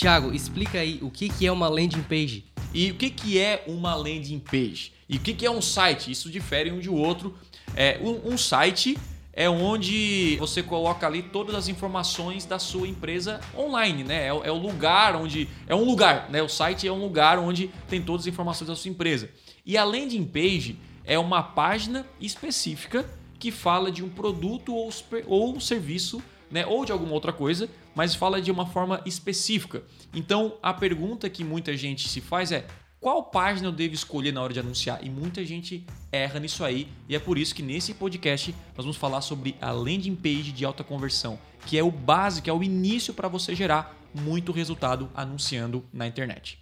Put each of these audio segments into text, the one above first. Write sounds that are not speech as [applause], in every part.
Tiago, explica aí o que, é uma landing page. E o que, é uma landing page? E o que, é um site? Isso difere um de outro. É, um, um site é onde você coloca ali todas as informações da sua empresa online, né? É, é, o lugar onde. É um lugar, né? O site é um lugar onde tem todas as informações da sua empresa. E a landing page é uma página específica que fala de um produto ou, ou serviço, né? Ou de alguma outra coisa, mas fala de uma forma específica. Então a pergunta que muita gente se faz é: qual página eu devo escolher na hora de anunciar? E muita gente erra nisso aí, e é por isso que nesse podcast nós vamos falar sobre a landing page de alta conversão, que é o básico, é o início para você gerar muito resultado anunciando na internet.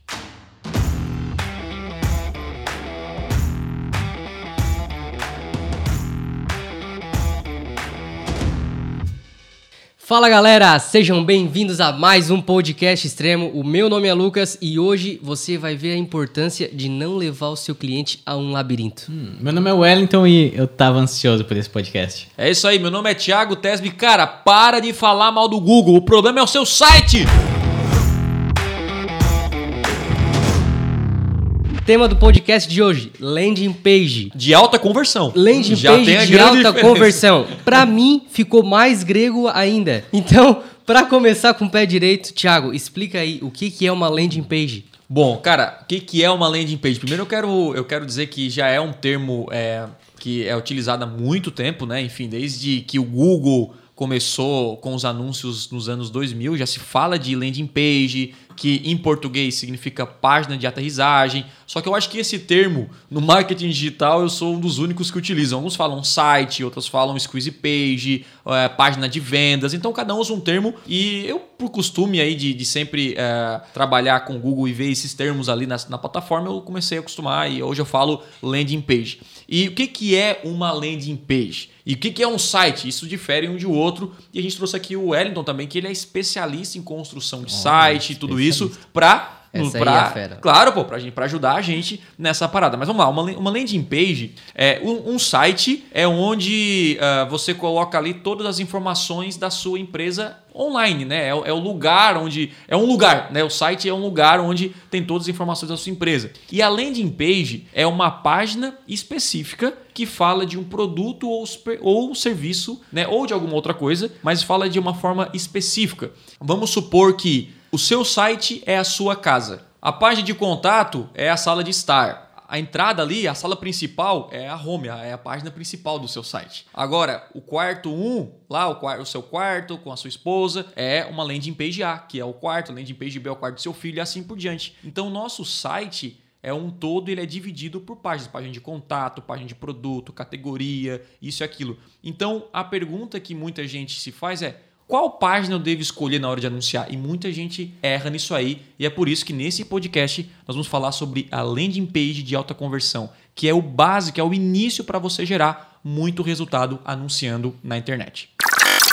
Fala galera, sejam bem-vindos a mais um podcast extremo. O meu nome é Lucas e hoje você vai ver a importância de não levar o seu cliente a um labirinto. Hum, meu nome é Wellington e eu tava ansioso por esse podcast. É isso aí, meu nome é Thiago Tesby. Cara, para de falar mal do Google, o problema é o seu site! Tema do podcast de hoje: landing page. De alta conversão. Landing Já page de alta diferença. conversão. [laughs] Para mim, ficou mais grego ainda. Então, para começar com o pé direito, Thiago, explica aí o que, que é uma landing page. Bom, cara, o que, que é uma landing page? Primeiro eu quero, eu quero dizer que já é um termo é, que é utilizado há muito tempo, né? Enfim, desde que o Google começou com os anúncios nos anos 2000, já se fala de landing page, que em português significa página de aterrissagem. Só que eu acho que esse termo, no marketing digital, eu sou um dos únicos que utilizam. Alguns falam site, outros falam squeeze page, é, página de vendas. Então cada um usa um termo e eu, por costume aí de, de sempre é, trabalhar com o Google e ver esses termos ali na, na plataforma, eu comecei a acostumar e hoje eu falo landing page. E o que, que é uma landing page? E o que, que é um site? Isso difere um de outro. E a gente trouxe aqui o Wellington também, que ele é especialista em construção de oh, site e tudo isso, para essa pra, é fera. Claro, pô, pra, gente, pra ajudar a gente nessa parada. Mas vamos lá, uma, uma landing page é um, um site é onde uh, você coloca ali todas as informações da sua empresa online, né? É, é, o lugar onde. É um lugar, né? O site é um lugar onde tem todas as informações da sua empresa. E a landing page é uma página específica que fala de um produto ou, ou serviço, né? Ou de alguma outra coisa, mas fala de uma forma específica. Vamos supor que o seu site é a sua casa. A página de contato é a sala de estar. A entrada ali, a sala principal, é a home, é a página principal do seu site. Agora, o quarto 1, um, lá o, o, seu quarto com a sua esposa, é uma landing page A, que é o quarto, landing page B é o quarto do seu filho e assim por diante. Então, o nosso site é um todo, ele é dividido por páginas, página de contato, página de produto, categoria, isso e aquilo. Então, a pergunta que muita gente se faz é: qual página eu devo escolher na hora de anunciar? E muita gente erra nisso aí, e é por isso que nesse podcast nós vamos falar sobre a landing page de alta conversão, que é o básico, é o início para você gerar muito resultado anunciando na internet.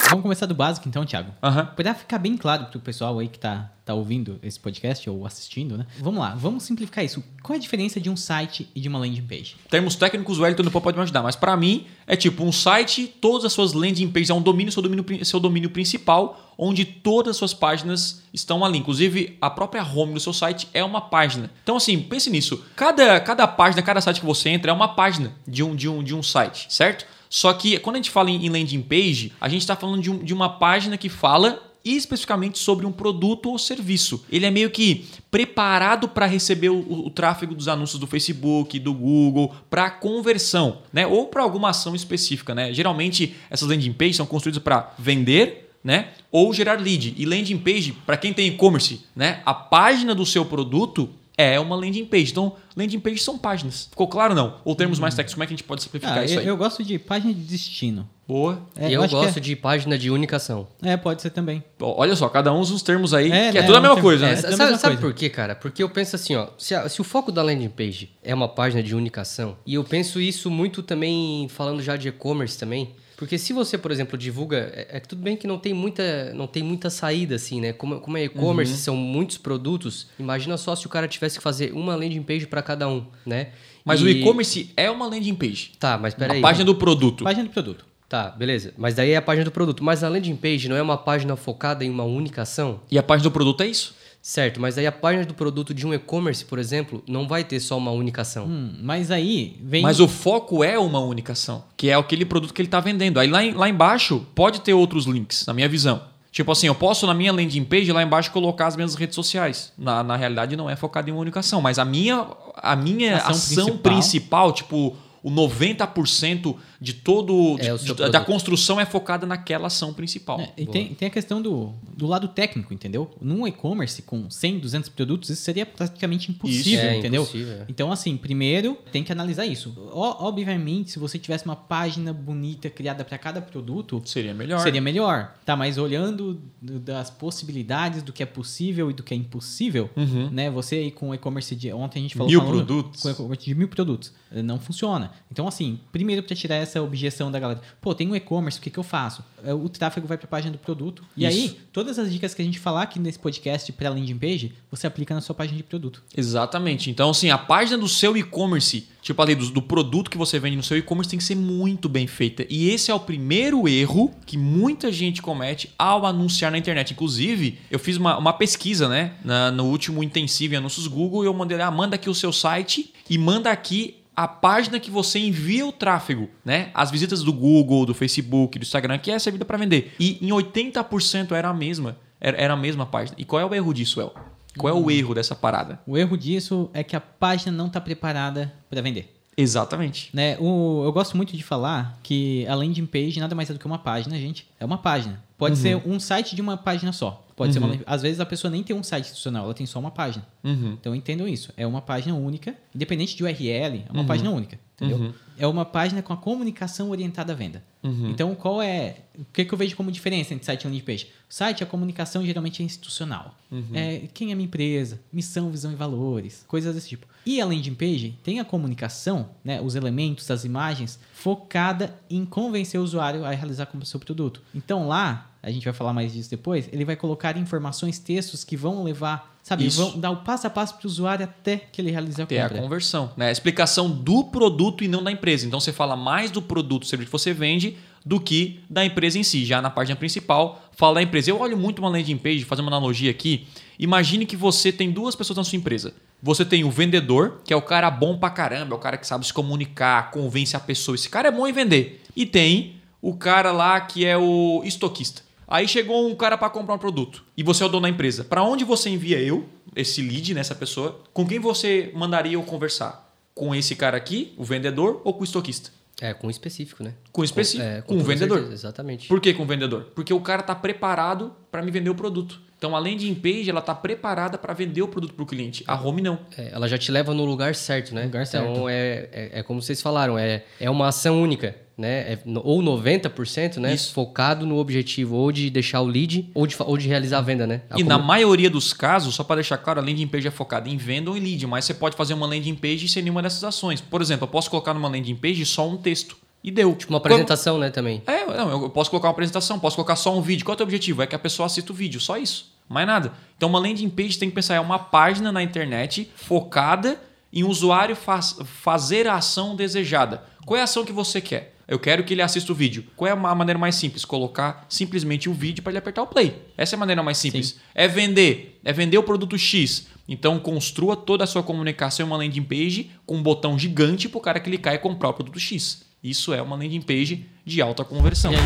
[laughs] Vamos começar do básico então, Thiago. Uhum. Para ficar bem claro para o pessoal aí que está tá ouvindo esse podcast ou assistindo, né? Vamos lá, vamos simplificar isso. Qual é a diferença de um site e de uma landing page? Termos técnicos, o Wellington depois pode me ajudar, mas para mim é tipo um site, todas as suas landing pages é um domínio, seu domínio, seu domínio principal, onde todas as suas páginas estão ali. Inclusive, a própria home do seu site é uma página. Então, assim, pense nisso. Cada, cada página, cada site que você entra é uma página de um, de um, de um site, certo? Só que quando a gente fala em landing page, a gente está falando de, um, de uma página que fala especificamente sobre um produto ou serviço. Ele é meio que preparado para receber o, o, tráfego dos anúncios do Facebook, do Google, para conversão, né? Ou para alguma ação específica, né? Geralmente essas landing pages são construídas para vender, né? Ou gerar lead. E landing page, para quem tem e-commerce, né? A página do seu produto é uma landing page. Então, landing page são páginas. Ficou claro não? Ou termos mais técnicos, como é que a gente pode simplificar ah, isso eu, aí? Eu gosto de página de destino. Boa. É, eu, eu gosto é... de página de unicação. É, pode ser também. Olha só, cada um usa os termos aí, é, que é, é tudo a mesma coisa, né? É, sabe, mesma sabe por quê, cara? Porque eu penso assim, ó, se, a, se, o foco da landing page é uma página de unicação, e eu penso isso muito também, falando já de e-commerce também, porque se você, por exemplo, divulga, é, é tudo bem que não tem muita, não tem muita saída assim, né? Como, como é e-commerce, uhum. são muitos produtos. Imagina só se o cara tivesse que fazer uma landing page para cada um, né? Mas e... o e-commerce é uma landing page. Tá, mas peraí. A página do produto. Página do produto. Tá, beleza. Mas daí é a página do produto. Mas a landing page não é uma página focada em uma única ação? E a página do produto é isso? Certo, mas aí a página do produto de um e-commerce, por exemplo, não vai ter só uma única ação. Hum, mas aí vem. Mas o foco é uma única ação, que é aquele produto que ele está vendendo. Aí lá, em- lá embaixo pode ter outros links, na minha visão. Tipo assim, eu posso na minha landing page lá embaixo colocar as minhas redes sociais. Na, na realidade não é focado em uma única ação, mas a minha, a minha Ação ação, principal. principal. tipo o 90% de todo É o de- da construção é focada naquela ação principal. É, e tem, tem a questão do, do lado técnico, entendeu? Num e-commerce com 100, 200 produtos, isso seria praticamente impossível, Isso, é entendeu? impossível. Então, assim, primeiro tem que analisar isso. O- obviamente, se você tivesse uma página bonita criada para cada produto, Seria melhor. seria melhor. Tá, mas olhando do- das possibilidades do que é possível e do que é impossível, Uhum. né? Você aí com o e-commerce de ontem a gente falou Mil falando produtos. com e-commerce de mil produtos, não funciona. Então assim, primeiro para tirar essa objeção da galera, pô, tem um e-commerce, o que que eu faço? Eh, O tráfego vai para a página do produto. E Isso. aí, todas as dicas que a gente falar aqui nesse podcast para landing page, você aplica na sua página de produto. Exatamente. Então, assim, a página do seu e-commerce, tipo ali, do, do produto que você vende no seu e-commerce, tem que ser muito bem feita. E esse é o primeiro erro que muita gente comete ao anunciar na internet. Inclusive, eu fiz uma, uma pesquisa, né? na- no último intensivo em anúncios Google, e eu mandei, ah, manda aqui o seu site e manda aqui a página que você envia o tráfego, né? As visitas do Google, do Facebook, do Instagram, que é servida para vender. E em 80% era a mesma. Era, a mesma página. E qual é o erro disso, El? Qual é o erro dessa parada? O erro disso é que a página não está preparada para vender. Exatamente. Né? O, eu gosto muito de falar que a landing page nada mais é do que uma página, gente. É uma página. Pode ser um site de uma página só. Pode ser uma, landing- às vezes a pessoa nem tem um site institucional, ela tem só uma página. Uhum. Então entendam isso. É uma página única, independente de URL, é uma página única. Entendeu? É uma página com a comunicação orientada à venda. Então, qual é. O que, que eu vejo como diferença entre site e landing page? O site, a comunicação geralmente é institucional. É, quem é minha empresa? Missão, visão e valores. Coisas desse tipo. E a landing page tem a comunicação, né, os elementos, as imagens, focada em convencer o usuário a realizar com o seu produto. Então lá, a gente vai falar mais disso depois, ele vai colocar informações, textos que vão levar, sabe, Isso. vão dar o passo a passo para o usuário até que ele realize a Ter a compra. conversão, né? A explicação do produto e não da empresa. Então você fala mais do produto, serviço que você vende, do que da empresa em si. Já na página principal, fala da empresa. Eu olho muito uma landing page, fazer uma analogia aqui. Imagine que você tem duas pessoas na sua empresa. Você tem o vendedor, que é o cara bom pra caramba, é o cara que sabe se comunicar, convence a pessoa. Esse cara é bom em vender. E tem o cara lá que é o estoquista. Aí chegou um cara para comprar um produto e você é o dono da empresa. Para onde você envia eu, esse lead nessa pessoa? Com quem você mandaria eu conversar? Com esse cara aqui, o vendedor, ou com o estoquista? É, com específico, né? Com específico, é, com o toda vendedor. certeza, Exatamente. Por que com o vendedor? Porque o cara está preparado para me vender o produto. Então a landing page ela está preparada para vender o produto para o cliente. A home não. É, ela já te leva no lugar certo, né? Lugar então certo. É, é, é como vocês falaram, é, é uma ação única, né? É ou 90%, né? Isso. Focado no objetivo ou de deixar o lead ou de, ou de realizar a venda, né? A E na comu- maioria dos casos, só para deixar claro, a landing page é focada em venda ou em lead, mas você pode fazer uma landing page sem nenhuma dessas ações. Por exemplo, eu posso colocar numa landing page só um texto. E deu. Tipo uma apresentação, né? Também. É, não, eu posso colocar uma apresentação, posso colocar só um vídeo. Qual é o teu objetivo? É que a pessoa assista o vídeo, só isso. Mais nada. Então, uma landing page tem que pensar, é uma página na internet focada em o usuário faz- fazer a ação desejada. Qual é a ação que você quer? Eu quero que ele assista o vídeo. Qual é a ma- maneira mais simples? Colocar simplesmente o vídeo para ele apertar o play. Essa é a maneira mais simples. É vender. É vender o produto X. Então, construa toda a sua comunicação em uma landing page com um botão gigante para o cara clicar e comprar o produto X. Isso é uma landing page de alta conversão. E aí?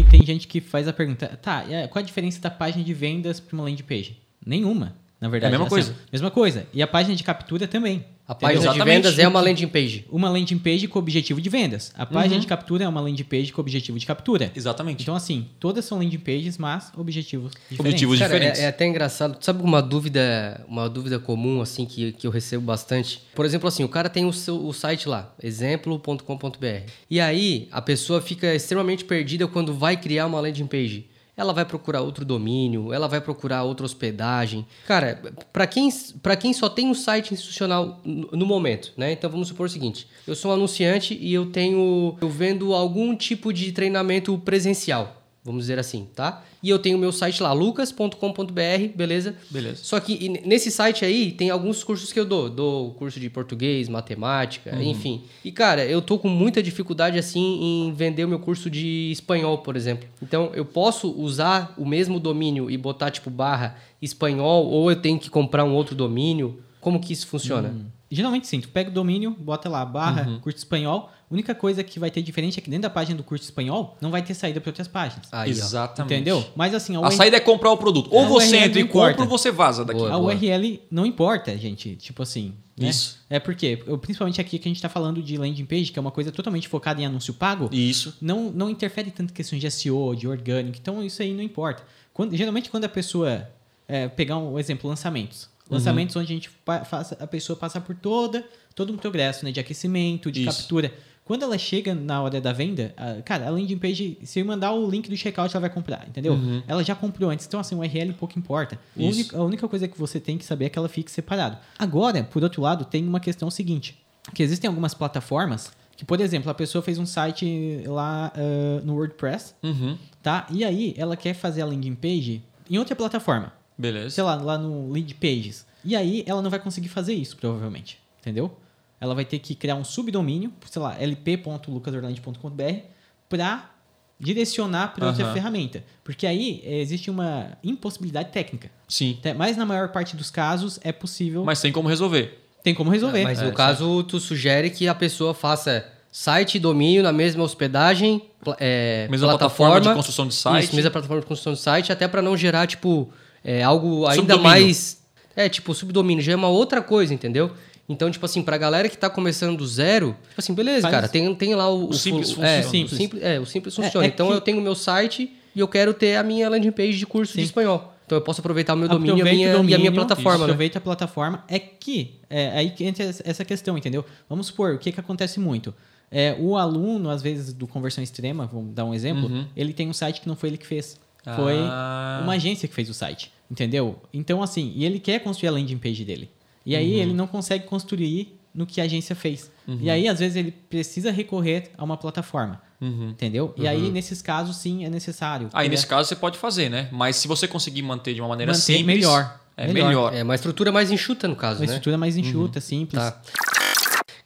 E tem gente que faz a pergunta, tá, qual a diferença da página de vendas para uma landing page? Nenhuma, na verdade. É a mesma coisa. Mesma coisa. E a página de captura também. A entendeu? página de Exatamente. vendas é uma landing page. Uma landing page com objetivo de vendas. A página de captura é uma landing page com objetivo de captura. Exatamente. Então, assim, todas são landing pages, mas objetivos diferentes. Objetivos Cara, diferentes. é, é até engraçado. Sabe uma dúvida, uma dúvida comum assim que, que eu recebo bastante? Por exemplo, assim, o cara tem o seu o site lá, exemplo.com.br. E aí a pessoa fica extremamente perdida quando vai criar uma landing page. Ela vai procurar outro domínio, ela vai procurar outra hospedagem. Cara, para quem, pra quem só tem um site institucional no, momento, né? Então vamos supor o seguinte: eu sou um anunciante e eu tenho. Eu vendo algum tipo de treinamento presencial vamos dizer assim, tá? E eu tenho o meu site lá, lucas.com.br, beleza? Beleza. Só que nesse site aí tem alguns cursos que eu dou. Dou curso de português, matemática, Uhum. enfim. E cara, eu tô com muita dificuldade assim em vender o meu curso de espanhol, por exemplo. Então eu posso usar o mesmo domínio e botar tipo barra espanhol ou eu tenho que comprar um outro domínio? Como que isso funciona? Geralmente sim, tu pega o domínio, bota lá, barra, Uhum. curso espanhol. A única coisa que vai ter diferente é que dentro da página do curso espanhol não vai ter saída para outras páginas. Aí. Exatamente. Entendeu? Mas assim, a, A URL saída é comprar o produto. Ou A você URL entra e compra ou você vaza daqui. Boa. a URL não importa, gente. Tipo assim. né? Isso. É porque, eu- principalmente aqui que a gente tá falando de landing page, que é uma coisa totalmente focada em anúncio pago, Isso. não, não interfere tanto em questões de SEO, de orgânico. Então isso aí não importa. Quando- geralmente quando a pessoa. é, pegar um exemplo, lançamentos. Uhum. Lançamentos onde a gente faça, a pessoa passa por toda, todo um progresso né, de aquecimento, de Isso. captura. Quando ela chega na hora da venda, a- cara, a landing page, se eu mandar o link do checkout, ela vai comprar, entendeu? Ela já comprou antes, então assim, o URL pouco importa. A Uhum. Única, a única coisa que você tem que saber é que ela fique separado. Agora, por outro lado, tem uma questão seguinte, que existem algumas plataformas que, por exemplo, a pessoa fez um site lá ah, no WordPress, Uhum. tá? E aí ela quer fazer a landing page em outra plataforma, Beleza. sei lá, lá no Lead Pages. E aí ela não vai conseguir fazer isso, provavelmente, entendeu? Ela vai ter que criar um subdomínio, sei lá, lp.lucasorlandi.com.br para direcionar para outra Aham. ferramenta. Porque aí eh, existe uma impossibilidade técnica. Sim. Mas na maior parte dos casos é possível. Mas tem como resolver. tem como resolver. Mas É, no caso, tu sugere que a pessoa faça site e domínio na mesma hospedagem, é, Mesma plataforma de construção de site. Isso, mesma plataforma de construção de site, até para não gerar, tipo, é, algo ainda Subdomínio. mais... É, tipo, subdomínio já é uma outra coisa, entendeu? Então, tipo assim, pra galera que tá começando do zero, tipo assim, beleza, Faz- cara, tem, tem lá o... O simples fu- é, funciona. o Simples. simples. É, o simples É, funciona. é então, que- eu tenho o meu site e eu quero ter a minha landing page de curso Sim. de espanhol. Então, eu posso aproveitar o meu domínio, e a minha, o e a minha domínio, plataforma, né? Aproveita a plataforma. É que é aí que entra essa questão, entendeu? Vamos supor, o que, que acontece muito? É, o aluno, às vezes, do Conversão Extrema, vamos dar um exemplo, ele tem um site que não foi ele que fez. Foi Uhum. Ah. uma agência que fez o site, entendeu? Então, assim, e ele quer construir a landing page dele. E Uhum. aí ele não consegue construir no que a agência fez. E aí, às vezes, ele precisa recorrer a uma plataforma. Entendeu? E aí, nesses casos, sim, é necessário. Aí, nesse caso, você pode fazer, né? Mas se você conseguir manter de uma maneira Manter simples... melhor. É Melhor. melhor. É uma estrutura mais enxuta, no caso, Uma né? estrutura mais enxuta, simples. Tá.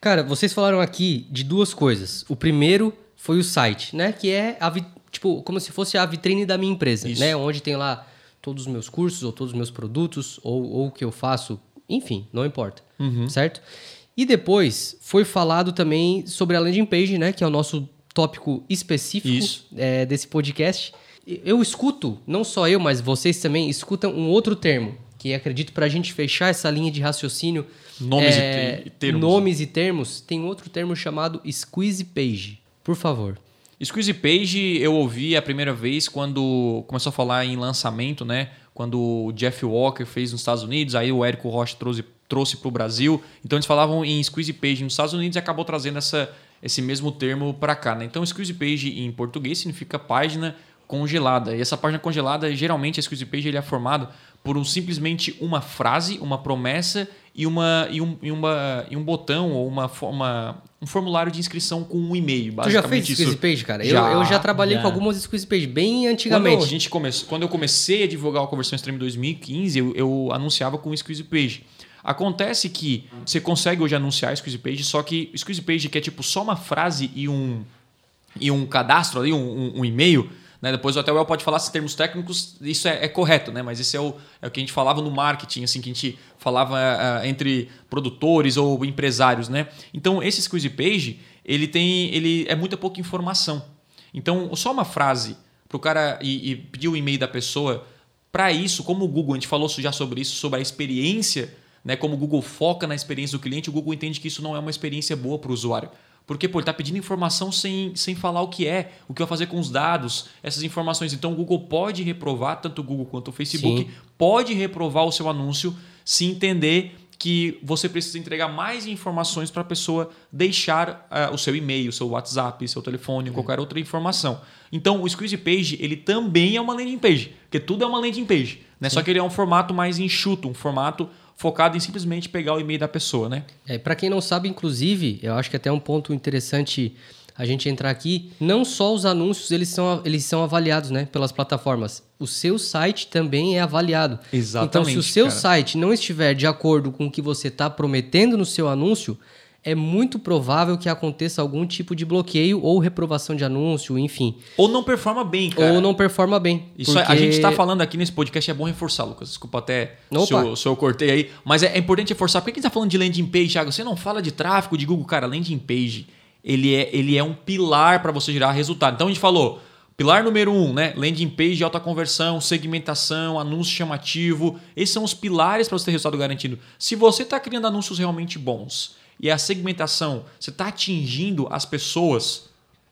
Cara, vocês falaram aqui de duas coisas. O primeiro foi o site, né? Que é a vi- tipo como se fosse a vitrine da minha empresa, Isso. né? Onde tem lá todos os meus cursos ou todos os meus produtos ou, ou o que eu faço, enfim, não importa, certo? E depois foi falado também sobre a landing page, né? Que é o nosso tópico específico é, desse podcast. Eu escuto, não só eu, mas vocês também escutam um outro termo que acredito para a gente fechar essa linha de raciocínio Nomes é, e termos. Nomes e termos. Tem outro termo chamado squeeze page. Por favor. Squeeze Page eu ouvi a primeira vez quando começou a falar em lançamento, né? Quando o Jeff Walker fez nos Estados Unidos, aí o Érico Rocha trouxe, trouxe para o Brasil. Então eles falavam em Squeeze Page nos Estados Unidos e acabou trazendo essa, esse mesmo termo para cá, né? Então Squeeze Page em português significa página congelada. E essa página congelada, geralmente a Squeeze Page ele é formado por um, simplesmente uma frase, uma promessa e, uma, e, um, e, uma, e um botão ou uma, fo- uma, um formulário de inscrição com um e-mail. Tu já fez basicamente squeeze isso. page, cara? Já, eu, eu já trabalhei já. com algumas squeeze page bem Quando, antigamente. a gente quando eu comecei a divulgar o Conversão Extreme em 2015, eu, eu anunciava com o Squeeze Page. Acontece que você consegue hoje anunciar Squeeze Page, só que Squeeze Page, que é tipo só uma frase e um, e um cadastro ali, um, um- um e-mail, né? Depois o El pode falar se termos técnicos, isso é, é correto, né? Mas esse é o, é o que a gente falava no marketing, assim, que a gente falava ah, entre produtores ou empresários, né? Então, esse Squeeze Page, ele tem. ele é muita pouca informação. Então, só uma frase para o cara e, e pedir o e-mail da pessoa. Para isso, como o Google, a gente falou já sobre isso, sobre a experiência, né? Como o Google foca na experiência do cliente, o Google entende que isso não é uma experiência boa para o usuário. Porque, pô, ele está pedindo informação sem, sem falar o que é, o que vai fazer com os dados, essas informações. Então, o Google pode reprovar, tanto o Google quanto o Facebook, Sim. pode reprovar o seu anúncio se entender que você precisa entregar mais informações para a pessoa deixar ah, o seu e-mail, seu WhatsApp, seu telefone, qualquer outra informação. Então, o Squeeze Page, ele também é uma landing page, porque tudo é uma landing page, né? Só que ele é um formato mais enxuto, um formato focado em simplesmente pegar o e-mail da pessoa, né? É, para quem não sabe, inclusive, eu acho que até um ponto interessante a gente entrar aqui, não só os anúncios eles são, eles são avaliados né, pelas plataformas. O seu site também é avaliado. Exatamente, Então, se o seu cara. site não estiver de acordo com o que você está prometendo no seu anúncio, é muito provável que aconteça algum tipo de bloqueio ou reprovação de anúncio, enfim. Ou não performa bem, cara. Ou não performa bem. Isso é- a porque- gente está falando aqui nesse podcast, é bom reforçar, Lucas. Desculpa até se eu, se eu cortei aí. Mas é, é importante reforçar. Por que a gente está falando de landing page, Thiago? Você não fala de tráfego de Google. Cara, landing page, ele é, ele é um pilar para você gerar resultado. Então a gente falou, pilar número um, né? Landing page de alta conversão, segmentação, anúncio chamativo. Esses são os pilares para você ter resultado garantido. Se você está criando anúncios realmente bons e a segmentação, você está atingindo as pessoas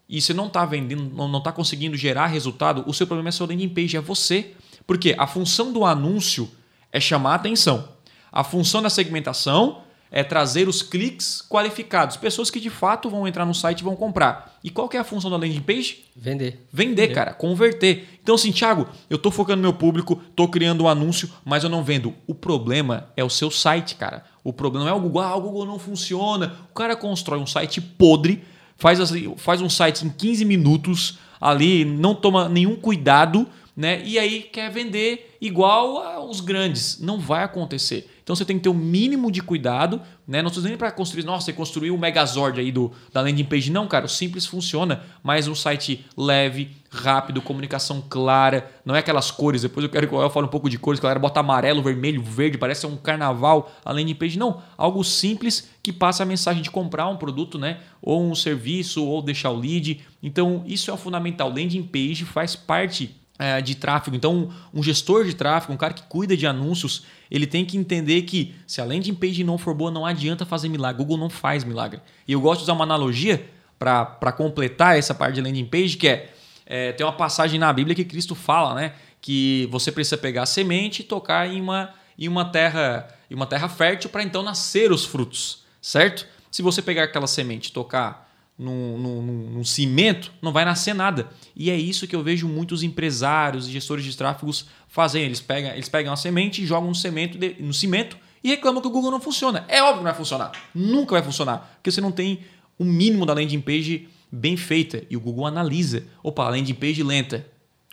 e você não está vendendo, não está conseguindo gerar resultado, o seu problema é seu landing page, é você. Porque a função do anúncio é chamar a atenção. A função da segmentação é trazer os cliques qualificados, pessoas que de fato vão entrar no site e vão comprar. E qual que é a função da landing page? Vender. Vender, cara, converter. Então, assim, Thiago, eu tô focando no meu público, tô criando um anúncio, mas eu não vendo. O problema é o seu site, cara. O problema não é o Google. Ah, o Google não funciona. O cara constrói um site podre, faz, as- faz um site em 15 minutos ali, não toma nenhum cuidado, né? E aí quer vender igual aos grandes. Não vai acontecer. Então você tem que ter o mínimo de cuidado, né? Não estou dizendo para construir, nossa, você construiu o Megazord aí do, da landing page. Não, cara, o simples funciona, mas um site leve, rápido, comunicação clara, não é aquelas cores. Depois eu quero que eu fale um pouco de cores, que a galera bota amarelo, vermelho, verde, parece um carnaval a landing page. Não, algo simples que passa a mensagem de comprar um produto, né? Ou um serviço, ou deixar o lead. Então, isso é o fundamental. Landing page faz parte é, de tráfego. Então, um gestor de tráfego, um cara que cuida de anúncios, ele tem que entender que se a landing page não for boa, não adianta fazer milagre. Google não faz milagre. E eu gosto de usar uma analogia para completar essa parte de landing page, que é, é, tem uma passagem na Bíblia que Cristo fala, né? Que você precisa pegar a semente e tocar em uma, em uma terra em uma terra fértil para então nascer os frutos, certo? Se você pegar aquela semente e tocar num, num, num- cimento, não vai nascer nada. E é isso que eu vejo muitos empresários e gestores de tráfegos fazendo. Eles pegam, eles pegam a semente jogam no cimento, de- no cimento e reclamam que o Google não funciona. É óbvio que não vai funcionar. Nunca vai funcionar. Porque você não tem o mínimo da landing page bem feita. E o Google analisa. Opa, landing page lenta.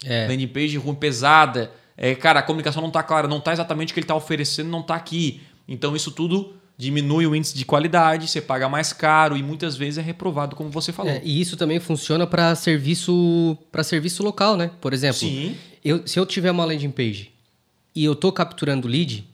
É. Landing page ruim, pesada. É, cara, a comunicação não está clara, não está exatamente o que ele está oferecendo, não está aqui. Então isso tudo diminui o índice de qualidade, você paga mais caro e muitas vezes é reprovado, como você falou. É, e isso também funciona para serviço para serviço local, né? Por exemplo, Sim. eu- se eu tiver uma landing page e eu tô capturando lead,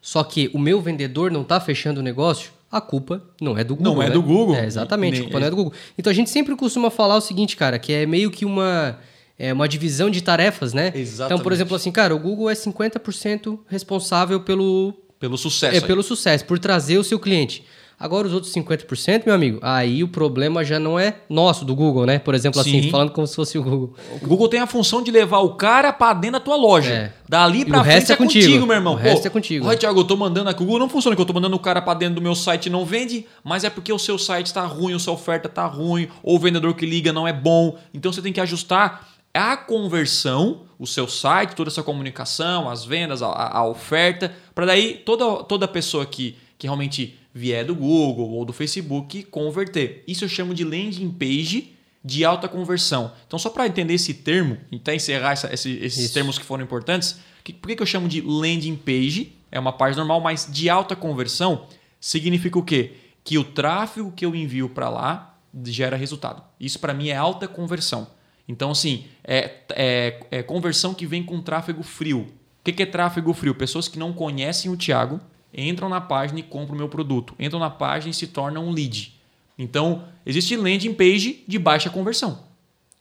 só que o meu vendedor não tá fechando o negócio, a culpa não é do Google. Não é né? do Google. É, exatamente, a culpa não é do Google. Então a gente sempre costuma falar o seguinte, cara, que é meio que uma é uma divisão de tarefas, né? Então, por Exatamente. exemplo, assim, cara, o Google é 50% responsável pelo Pelo sucesso. é aí. pelo sucesso, por trazer o seu cliente. Agora, os outros 50%, meu amigo, aí o problema já não é nosso, do Google, né? Por exemplo, assim, Sim. falando como se fosse o Google. O Google tem a função de levar o cara pra dentro da tua loja. É. Dali E pra o frente resto é é contigo, contigo, meu irmão. o resto é contigo. Olha, Thiago, eu tô mandando aqui. O Google não funciona, que eu tô mandando o cara pra dentro do meu site e não vende, mas é porque o seu site tá ruim, a sua oferta tá ruim, ou o vendedor que liga não é bom. Então você tem que ajustar a conversão, o seu site, toda essa comunicação, as vendas, a, a oferta, para daí toda, toda pessoa que, que realmente vier do Google ou do Facebook converter. Isso eu chamo de landing page de alta conversão. Então, só para entender esse termo, até encerrar essa- esse- esses Isso. termos que foram importantes, que, por que, que eu chamo de landing page? É uma página normal, mas de alta conversão significa o quê? Que o tráfego que eu envio para lá gera resultado. Isso para mim é alta conversão. Então, assim, é, é, é conversão que vem com tráfego frio. O que, que é tráfego frio? Pessoas que não conhecem o Thiago entram na página e compram o meu produto. Entram na página e se tornam um lead. Então, existe landing page de baixa conversão.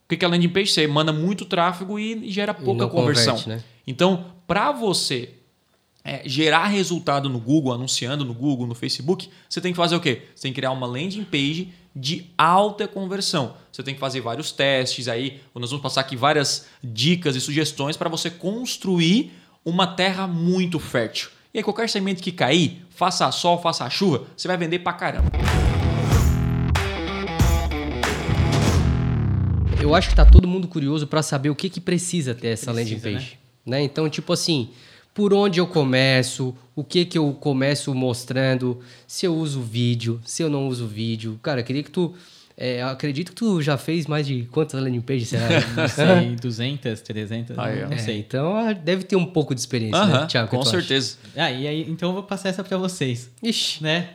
O que que é landing page? Você manda muito tráfego e gera pouca não conversão. converte, né? Então, para você é, gerar resultado no Google, anunciando no Google, no Facebook, você tem que fazer o quê? Você tem que criar uma landing page de alta conversão. Você tem que fazer vários testes aí. Nós vamos passar aqui várias dicas e sugestões para você construir uma terra muito fértil. E aí, qualquer semente que cair, faça sol, faça chuva, você vai vender pra caramba. Eu acho que tá todo mundo curioso para saber o que, que precisa ter essa landing Precisa, page. Né? Então, tipo assim, por onde eu começo, o que que eu começo mostrando, se eu uso vídeo, se eu não uso vídeo. Cara, eu queria que tu É, eu acredito que tu já fez mais de quantas landing pages, será? [laughs] Não sei, 200, 300, Aí, ó. não É, sei. então ah, deve ter um pouco de experiência, Aham, né, Thiago? com certeza. Ah, e aí, então eu vou passar essa pra vocês, Ixi, né?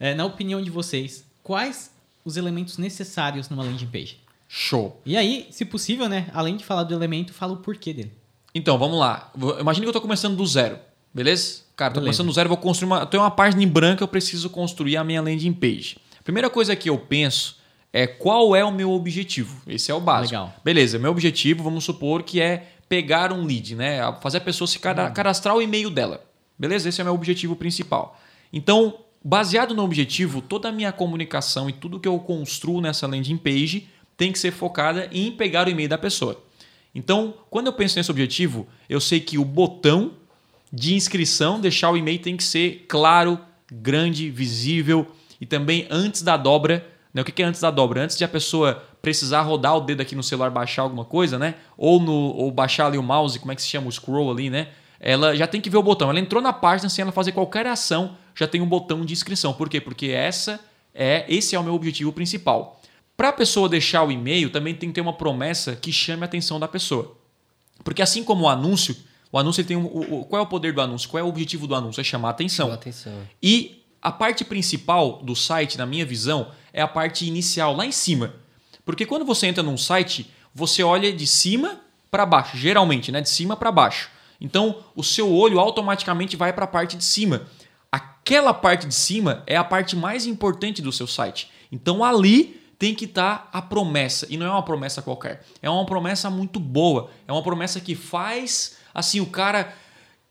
É, na opinião de vocês, quais os elementos necessários numa landing page? Show. E aí, se possível, né? Além de falar do elemento, fala o porquê dele. Então, vamos lá. Imagina que eu tô começando do zero, beleza? Cara, tô Beleza. começando do zero, vou construir uma. Eu tenho uma página em branco, eu preciso construir a minha landing page. Primeira coisa que eu penso é qual é o meu objetivo. Esse é o básico. Legal. Beleza, meu objetivo, vamos supor que é pegar um lead, né? Fazer a pessoa se cada- cadastrar o e-mail dela. Beleza? Esse é o meu objetivo principal. Então, baseado no objetivo, toda a minha comunicação e tudo que eu construo nessa landing page tem que ser focada em pegar o e-mail da pessoa. Então, quando eu penso nesse objetivo, eu sei que o botão de inscrição, deixar o e-mail tem que ser claro, grande, visível e também antes da dobra. Né? O que é antes da dobra? Antes de a pessoa precisar rodar o dedo aqui no celular, baixar alguma coisa, né? Ou, no, ou baixar ali o mouse, como é que se chama? O scroll ali, né? Ela já tem que ver o botão. Ela entrou na página sem ela fazer qualquer ação, já tem um botão de inscrição. Por quê? Porque essa é esse é o meu objetivo principal. Para a pessoa deixar o e-mail, também tem que ter uma promessa que chame a atenção da pessoa. Porque assim como o anúncio, o anúncio tem um, o, qual é o poder do anúncio? Qual é o objetivo do anúncio? É chamar a atenção. chama atenção. E a parte principal do site, na minha visão, é a parte inicial, lá em cima. Porque quando você entra num site, você olha de cima para baixo, geralmente, né? De cima para baixo. Então, o seu olho automaticamente vai para a parte de cima. Aquela parte de cima é a parte mais importante do seu site. Então, ali tem que estar a promessa. E não é uma promessa qualquer. É uma promessa muito boa. É uma promessa que faz assim o cara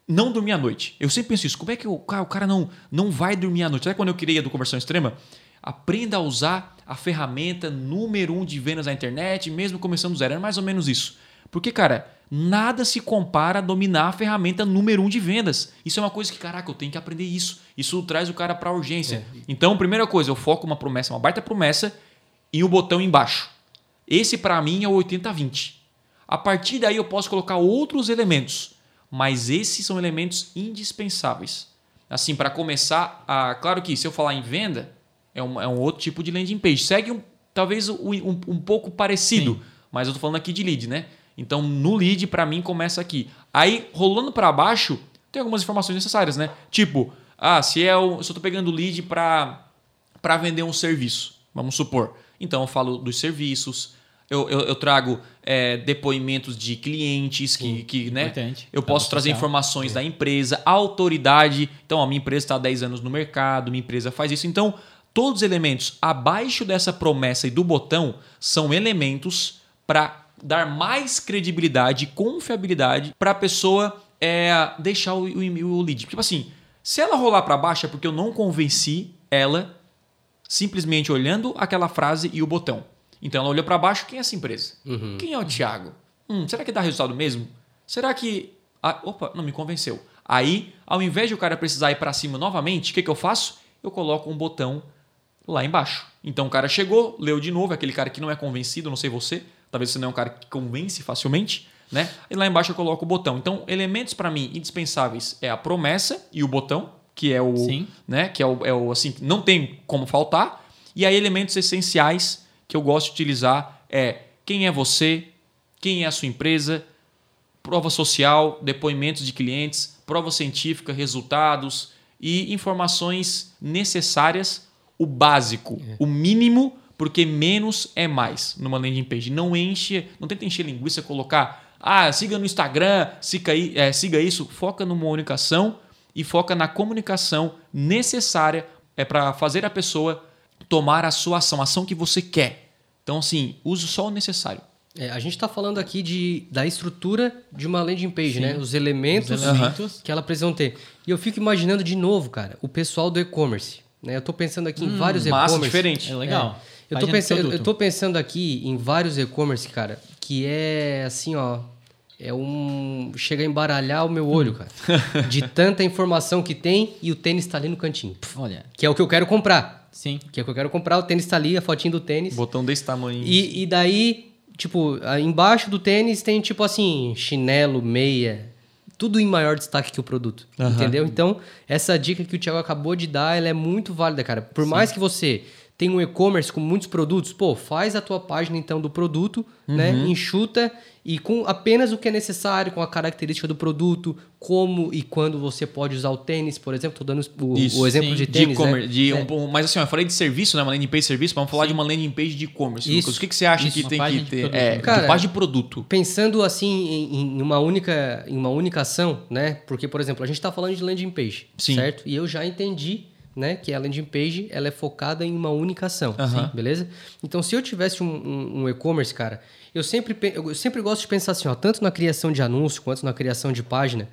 não dormir à noite. Eu sempre penso isso. Como é que o cara, o cara não, não vai dormir à noite? Sabe quando eu criei a do conversão extrema? Aprenda a usar a ferramenta número um de vendas na internet, mesmo começando do zero. Era mais ou menos isso. Porque, cara, nada se compara a dominar a ferramenta número um de vendas. Isso é uma coisa que, caraca, eu tenho que aprender isso. Isso traz o cara para urgência. Então, primeira coisa, eu foco uma promessa, uma baita promessa, e o botão embaixo. Esse, para mim, é o 80-20. A partir daí, eu posso colocar outros elementos mas esses são elementos indispensáveis. Assim, para começar, a, claro que se eu falar em venda, é um, é um outro tipo de landing page. Segue um, talvez um, um, um pouco parecido, mas eu estou falando aqui de lead, né? Então, no lead, para mim, começa aqui. Aí, rolando para baixo, tem algumas informações necessárias, né? Tipo, ah, se, é o, se eu estou pegando lead para vender um serviço, vamos supor. Então, eu falo dos serviços, eu, eu, eu trago é, depoimentos de clientes que, que né? importante. Eu posso trazer informações da empresa, autoridade. Então, a minha empresa está há 10 anos no mercado, minha empresa faz isso. Então, todos os elementos abaixo dessa promessa e do botão são elementos para dar mais credibilidade e confiabilidade para a pessoa é, deixar o, o, o lead. Tipo assim, se ela rolar para baixo é porque eu não convenci ela simplesmente olhando aquela frase e o botão. Então ela olhou para baixo, quem é essa empresa? Quem é o Thiago? Hum, será que dá resultado mesmo? Será que. Ah, opa, não me convenceu. Aí, ao invés de o cara precisar ir para cima novamente, o que, que eu faço? Eu coloco um botão lá embaixo. Então o cara chegou, leu de novo, aquele cara que não é convencido, não sei você, talvez você não é um cara que convence facilmente, né? E lá embaixo eu coloco o botão. Então, elementos para mim indispensáveis é a promessa e o botão, que é o, Sim. né, que é o, é o assim, não tem como faltar. E aí elementos essenciais que eu gosto de utilizar é quem é você, quem é a sua empresa, prova social, depoimentos de clientes, prova científica, resultados e informações necessárias, o básico, o mínimo, porque menos é mais numa landing page. Não enche, não tenta encher linguiça, colocar, ah, siga no Instagram, siga, é, siga isso, foca numa comunicação e foca na comunicação necessária é para fazer a pessoa tomar a sua ação, a ação que você quer. Então, assim, use só o necessário. É, a gente está falando aqui de, da estrutura de uma landing page, né? Os elementos, Os elementos. que ela precisa ter. E eu fico imaginando de novo, cara, o pessoal do e-commerce. Né? Eu estou pensando aqui em vários Massa, e-commerce. diferente. É legal. Eu tô, Página de pensando, eu, eu pensando aqui em vários e-commerce, cara, que é assim, ó. É um. Chega a embaralhar o meu olho, cara. [laughs] de tanta informação que tem e o tênis tá ali no cantinho. Olha, Que é o que eu quero comprar. sim. Que é o que eu quero comprar, o tênis tá ali, a fotinho do tênis. Botão desse tamanho. E, e daí, tipo, embaixo do tênis tem, tipo assim, chinelo, meia. Tudo em maior destaque que o produto. Entendeu? Então, essa dica que o Thiago acabou de dar, ela é muito válida, cara. Por mais que você tem um e-commerce com muitos produtos, pô, faz a tua página então do produto, né? Uhum. Enxuta e com apenas o que é necessário, com a característica do produto, como e quando você pode usar o tênis, por exemplo. Tô dando o, Isso, o exemplo sim. de De tênis, e-commerce. né? de É. um- mas assim, eu falei de serviço, né? Uma landing page de serviço, vamos falar de uma landing page de e-commerce. Lucas. O que, que você acha isso. que tem que de ter? produto, É, né? Cara, de página de produto. Pensando assim em, em uma única em uma única ação, né? Porque, por exemplo, a gente está falando de landing page, Sim. certo? E eu já entendi, né, que a landing page ela é focada em uma única ação, Aham. beleza? Então, se eu tivesse um, um- um e-commerce, cara, eu sempre eu sempre gosto de pensar assim, ó, tanto na criação de anúncio quanto na criação de página,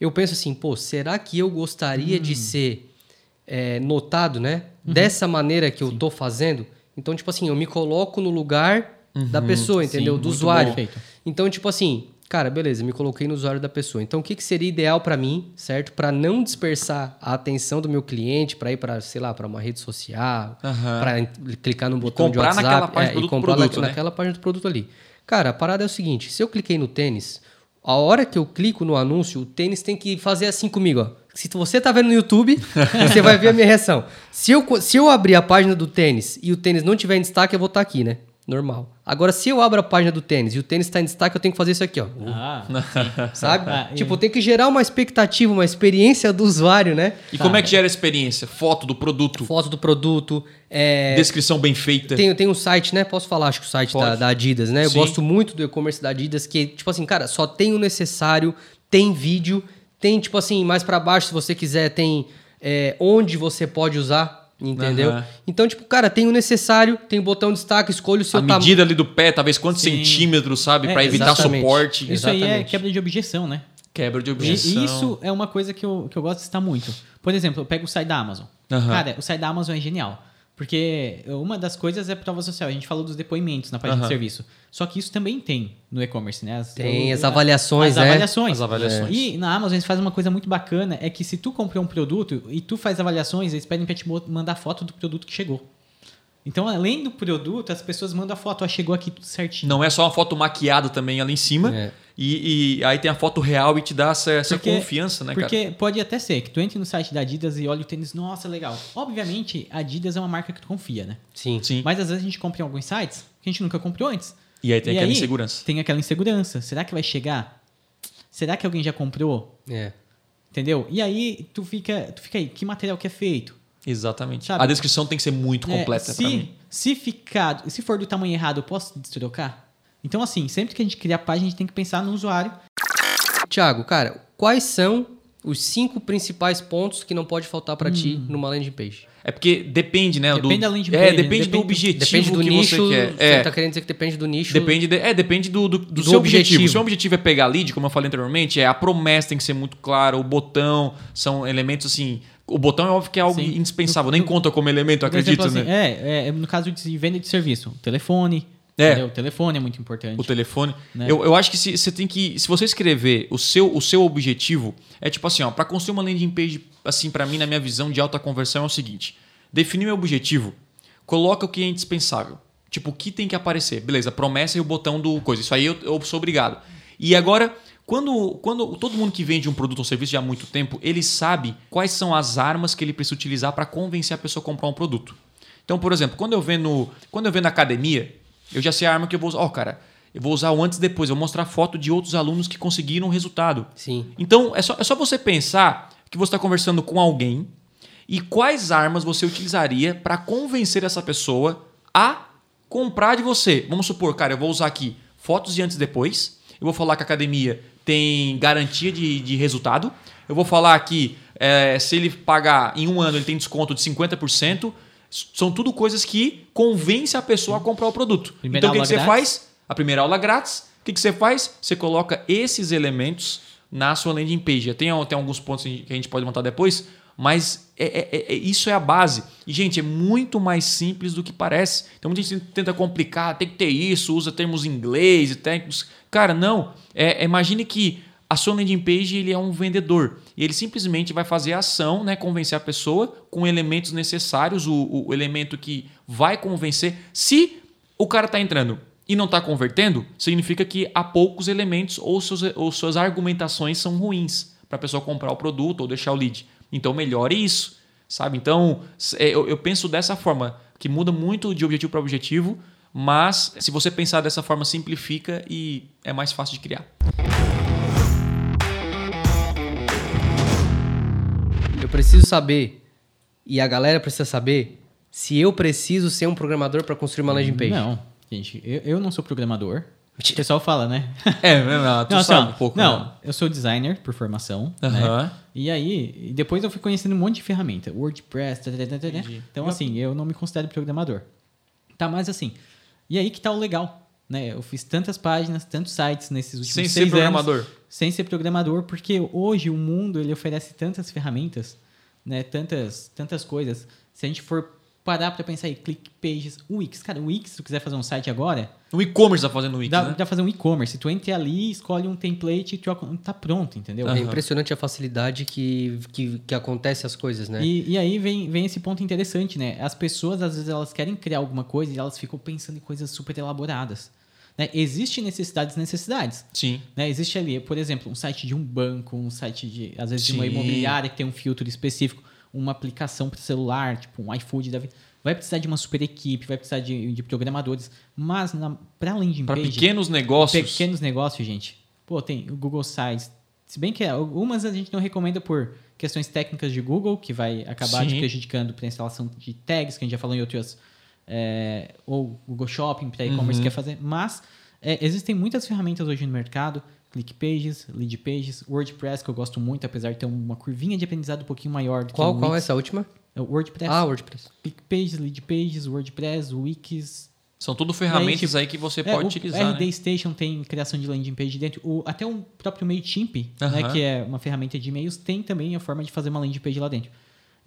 eu penso assim, pô, será que eu gostaria Hum. de ser é, notado, né? Uhum. Dessa maneira que eu tô fazendo? Então, tipo assim, eu me coloco no lugar da pessoa, entendeu? Sim, Do usuário. bom. Então, tipo assim, cara, beleza, me coloquei no usuário da pessoa. Então, o que, que seria ideal para mim, certo? Para não dispersar a atenção do meu cliente para ir para, sei lá, para uma rede social, Aham. para clicar no botão comprar de WhatsApp, naquela página é, do e produto, comprar produto, na- né? naquela página do produto ali. Cara, a parada é o seguinte, se eu cliquei no tênis, a hora que eu clico no anúncio, o tênis tem que fazer assim comigo, ó. Se você tá vendo no YouTube, [laughs] você vai ver a minha reação. Se eu, se eu abrir a página do tênis e o tênis não tiver em destaque, eu vou estar aqui, né? Normal. Agora, se eu abro a página do tênis e o tênis está em destaque, eu tenho que fazer isso aqui, ó. Ah, [laughs] Sabe? Ah, tipo, tem que gerar uma expectativa, uma experiência do usuário, né? E como é que gera a experiência? Foto do produto, Foto do produto, é, descrição bem feita. Tem, tem um site, né? Posso falar, acho que o site da, da Adidas, né? Eu Sim. gosto muito do e-commerce da Adidas, que, tipo assim, cara, só tem o necessário, tem vídeo, tem, tipo assim, mais pra baixo, se você quiser, tem é, onde você pode usar, entendeu? Aham. Então, tipo, cara, tem o necessário, tem o botão de destaque, escolhe o seu a tamanho. medida ali do pé, talvez quantos Sim. centímetros, sabe? É, Pra evitar exatamente. suporte. isso aí é Exatamente. quebra de objeção, né? Quebra de E objeção. isso é uma coisa que eu, que eu gosto de citar muito. Por exemplo, eu pego o site da Amazon. Aham. Cara, o site da Amazon é genial. Porque uma das coisas é prova social. A gente falou dos depoimentos na página Aham. de serviço. Só que isso também tem no e-commerce, né? As- Tem o- as avaliações, as né? avaliações. As avaliações. E na Amazon eles fazem uma coisa muito bacana, é que se tu comprou um produto e tu faz avaliações, eles pedem pra te mandar foto do produto que chegou. Então, além do produto, as pessoas mandam a foto, ó, chegou aqui tudo certinho. Não é só uma foto maquiada também ali em cima. É. E, e aí tem a foto real e te dá essa, essa Porque- confiança, né, cara? Porque pode até ser que tu entre no site da Adidas e olhe o tênis, nossa, legal. Obviamente, a Adidas é uma marca que tu confia, né? Sim. Sim. Mas às vezes a gente compra em alguns sites que a gente nunca comprou antes. E aí tem aquela insegurança. Tem aquela insegurança. Será que vai chegar? Será que alguém já comprou? É. Entendeu? E aí tu fica, tu fica aí, que material que é feito? Exatamente. Sabe? A descrição tem que ser muito É, completa pra mim. se, se ficar, se for do tamanho errado, eu posso destrocar? Então assim, sempre que a gente cria a página, a gente tem que pensar no usuário. Tiago, cara, quais são os cinco principais pontos que não pode faltar pra ti numa landing page? É porque depende, né? Depende do, da landing É, page, né? depende, do Depende- objetivo Depende do que nicho. você quer. Você É. tá querendo dizer que depende do nicho. Depende, de- é, depende do, do, do Do seu objetivo. objetivo. Se o seu objetivo é pegar lead, como eu falei anteriormente, é a promessa tem que ser muito clara, o botão, são elementos assim. O botão é óbvio que é algo Sim. indispensável, nem conta como elemento, Por exemplo, acredito, assim, né? é, é, no caso de venda de serviço, telefone. É. O telefone é muito importante. O telefone. Né? Eu, eu acho que se, você tem que. Se você escrever o seu, o seu objetivo, é tipo assim, ó, para construir uma landing page, assim, para mim, na minha visão de alta conversão, é o seguinte: definir meu objetivo, coloca o que é indispensável. Tipo, o que tem que aparecer? Beleza, promessa e o botão do coisa. Isso aí eu, eu sou obrigado. E agora, quando, quando todo mundo que vende um produto ou serviço já há muito tempo, ele sabe quais são as armas que ele precisa utilizar para convencer a pessoa a comprar um produto. Então, por exemplo, quando eu vendo, quando eu vendo na academia, eu já sei a arma que eu vou usar. Ó, cara, eu vou usar o antes e depois. Eu vou mostrar foto de outros alunos que conseguiram o resultado. Sim. Então, é só, é só você pensar que você está conversando com alguém e quais armas você utilizaria para convencer essa pessoa a comprar de você. Vamos supor, cara, eu vou usar aqui fotos de antes e depois. Eu vou falar que a academia tem garantia de, de resultado. Eu vou falar que é, se ele pagar em um ano, ele tem desconto de 50%. São tudo coisas que convencem a pessoa a comprar o produto. Primeira então, o que, que você faz? A primeira aula grátis. O que, que você faz? Você coloca esses elementos na sua landing page. Tem, tem alguns pontos que a gente pode montar depois, mas é, é- é- isso é a base. E, gente, é muito mais simples do que parece. Então, muita gente tenta complicar, tem que ter isso, usa termos em inglês e técnicos. Cara, não. É, imagine que a sua landing page ele é um vendedor. Ele simplesmente vai fazer a ação, né, convencer a pessoa com elementos necessários, o, o elemento que vai convencer. Se o cara está entrando e não está convertendo, significa que há poucos elementos ou, seus, ou suas argumentações são ruins para a pessoa comprar o produto ou deixar o lead. Então melhore isso, sabe? Então é, eu, eu penso dessa forma. que muda muito de objetivo para objetivo, mas se você pensar dessa forma, simplifica e é mais fácil de criar. Eu preciso saber, e a galera precisa saber, se eu preciso ser um programador para construir uma landing page. Não, gente, eu, eu não sou programador. O pessoal fala, né? [laughs] É, não, tu não, sabe assim, um pouco. Não, né? eu sou designer por formação. Aham. Né? E aí, e depois eu fui conhecendo um monte de ferramenta. WordPress, tá, tá, tá, tá, tá. Então, assim, eu não me considero programador. Tá, mas assim. E aí que tá o legal. Né? Eu fiz tantas páginas, tantos sites nesses últimos Sem seis ser anos, programador. sem ser programador, porque hoje o mundo ele oferece tantas ferramentas, né? Tantas, tantas coisas. Se a gente for parar para pensar aí, click pages, Wix, cara, o Wix, se tu quiser fazer um site agora, O e-commerce tá fazendo o Wix, dá, né? dá pra fazer um e-commerce. Tu entra ali, escolhe um template e troca, tá pronto, entendeu? É impressionante a facilidade que, que, que acontece as coisas, né? E, e aí vem, vem esse ponto interessante, né? As pessoas, às vezes, elas querem criar alguma coisa e elas ficam pensando em coisas super elaboradas. Né? Existem necessidades e necessidades. Sim. Né? Existe ali, por exemplo, um site de um banco, um site de, às vezes, de uma Sim. imobiliária que tem um filtro específico, uma aplicação para celular, tipo um iFood da vida. Vai precisar de uma super equipe, vai precisar de, de programadores. Mas para landing Para page, pequenos negócios. pequenos negócios, gente. Pô, tem o Google Sites. Se bem que algumas a gente não recomenda por questões técnicas de Google, que vai acabar Sim. prejudicando para instalação de tags, que a gente já falou em outras. É, ou Google Shopping para e-commerce Uhum. quer fazer. Mas é, existem muitas ferramentas hoje no mercado. Click Pages, Lead Pages, WordPress, que eu gosto muito, apesar de ter uma curvinha de aprendizado um pouquinho maior do Qual, que o qual é essa última? É o WordPress. Ah, WordPress. Click Pages, Lead Pages, WordPress, Wix, São tudo ferramentas aí, tipo, aí que você é, pode o utilizar, RD né? Station tem criação de landing page dentro. O, até o próprio MailChimp, né, Aham. que é uma ferramenta de e-mails, tem também a forma de fazer uma landing page lá dentro.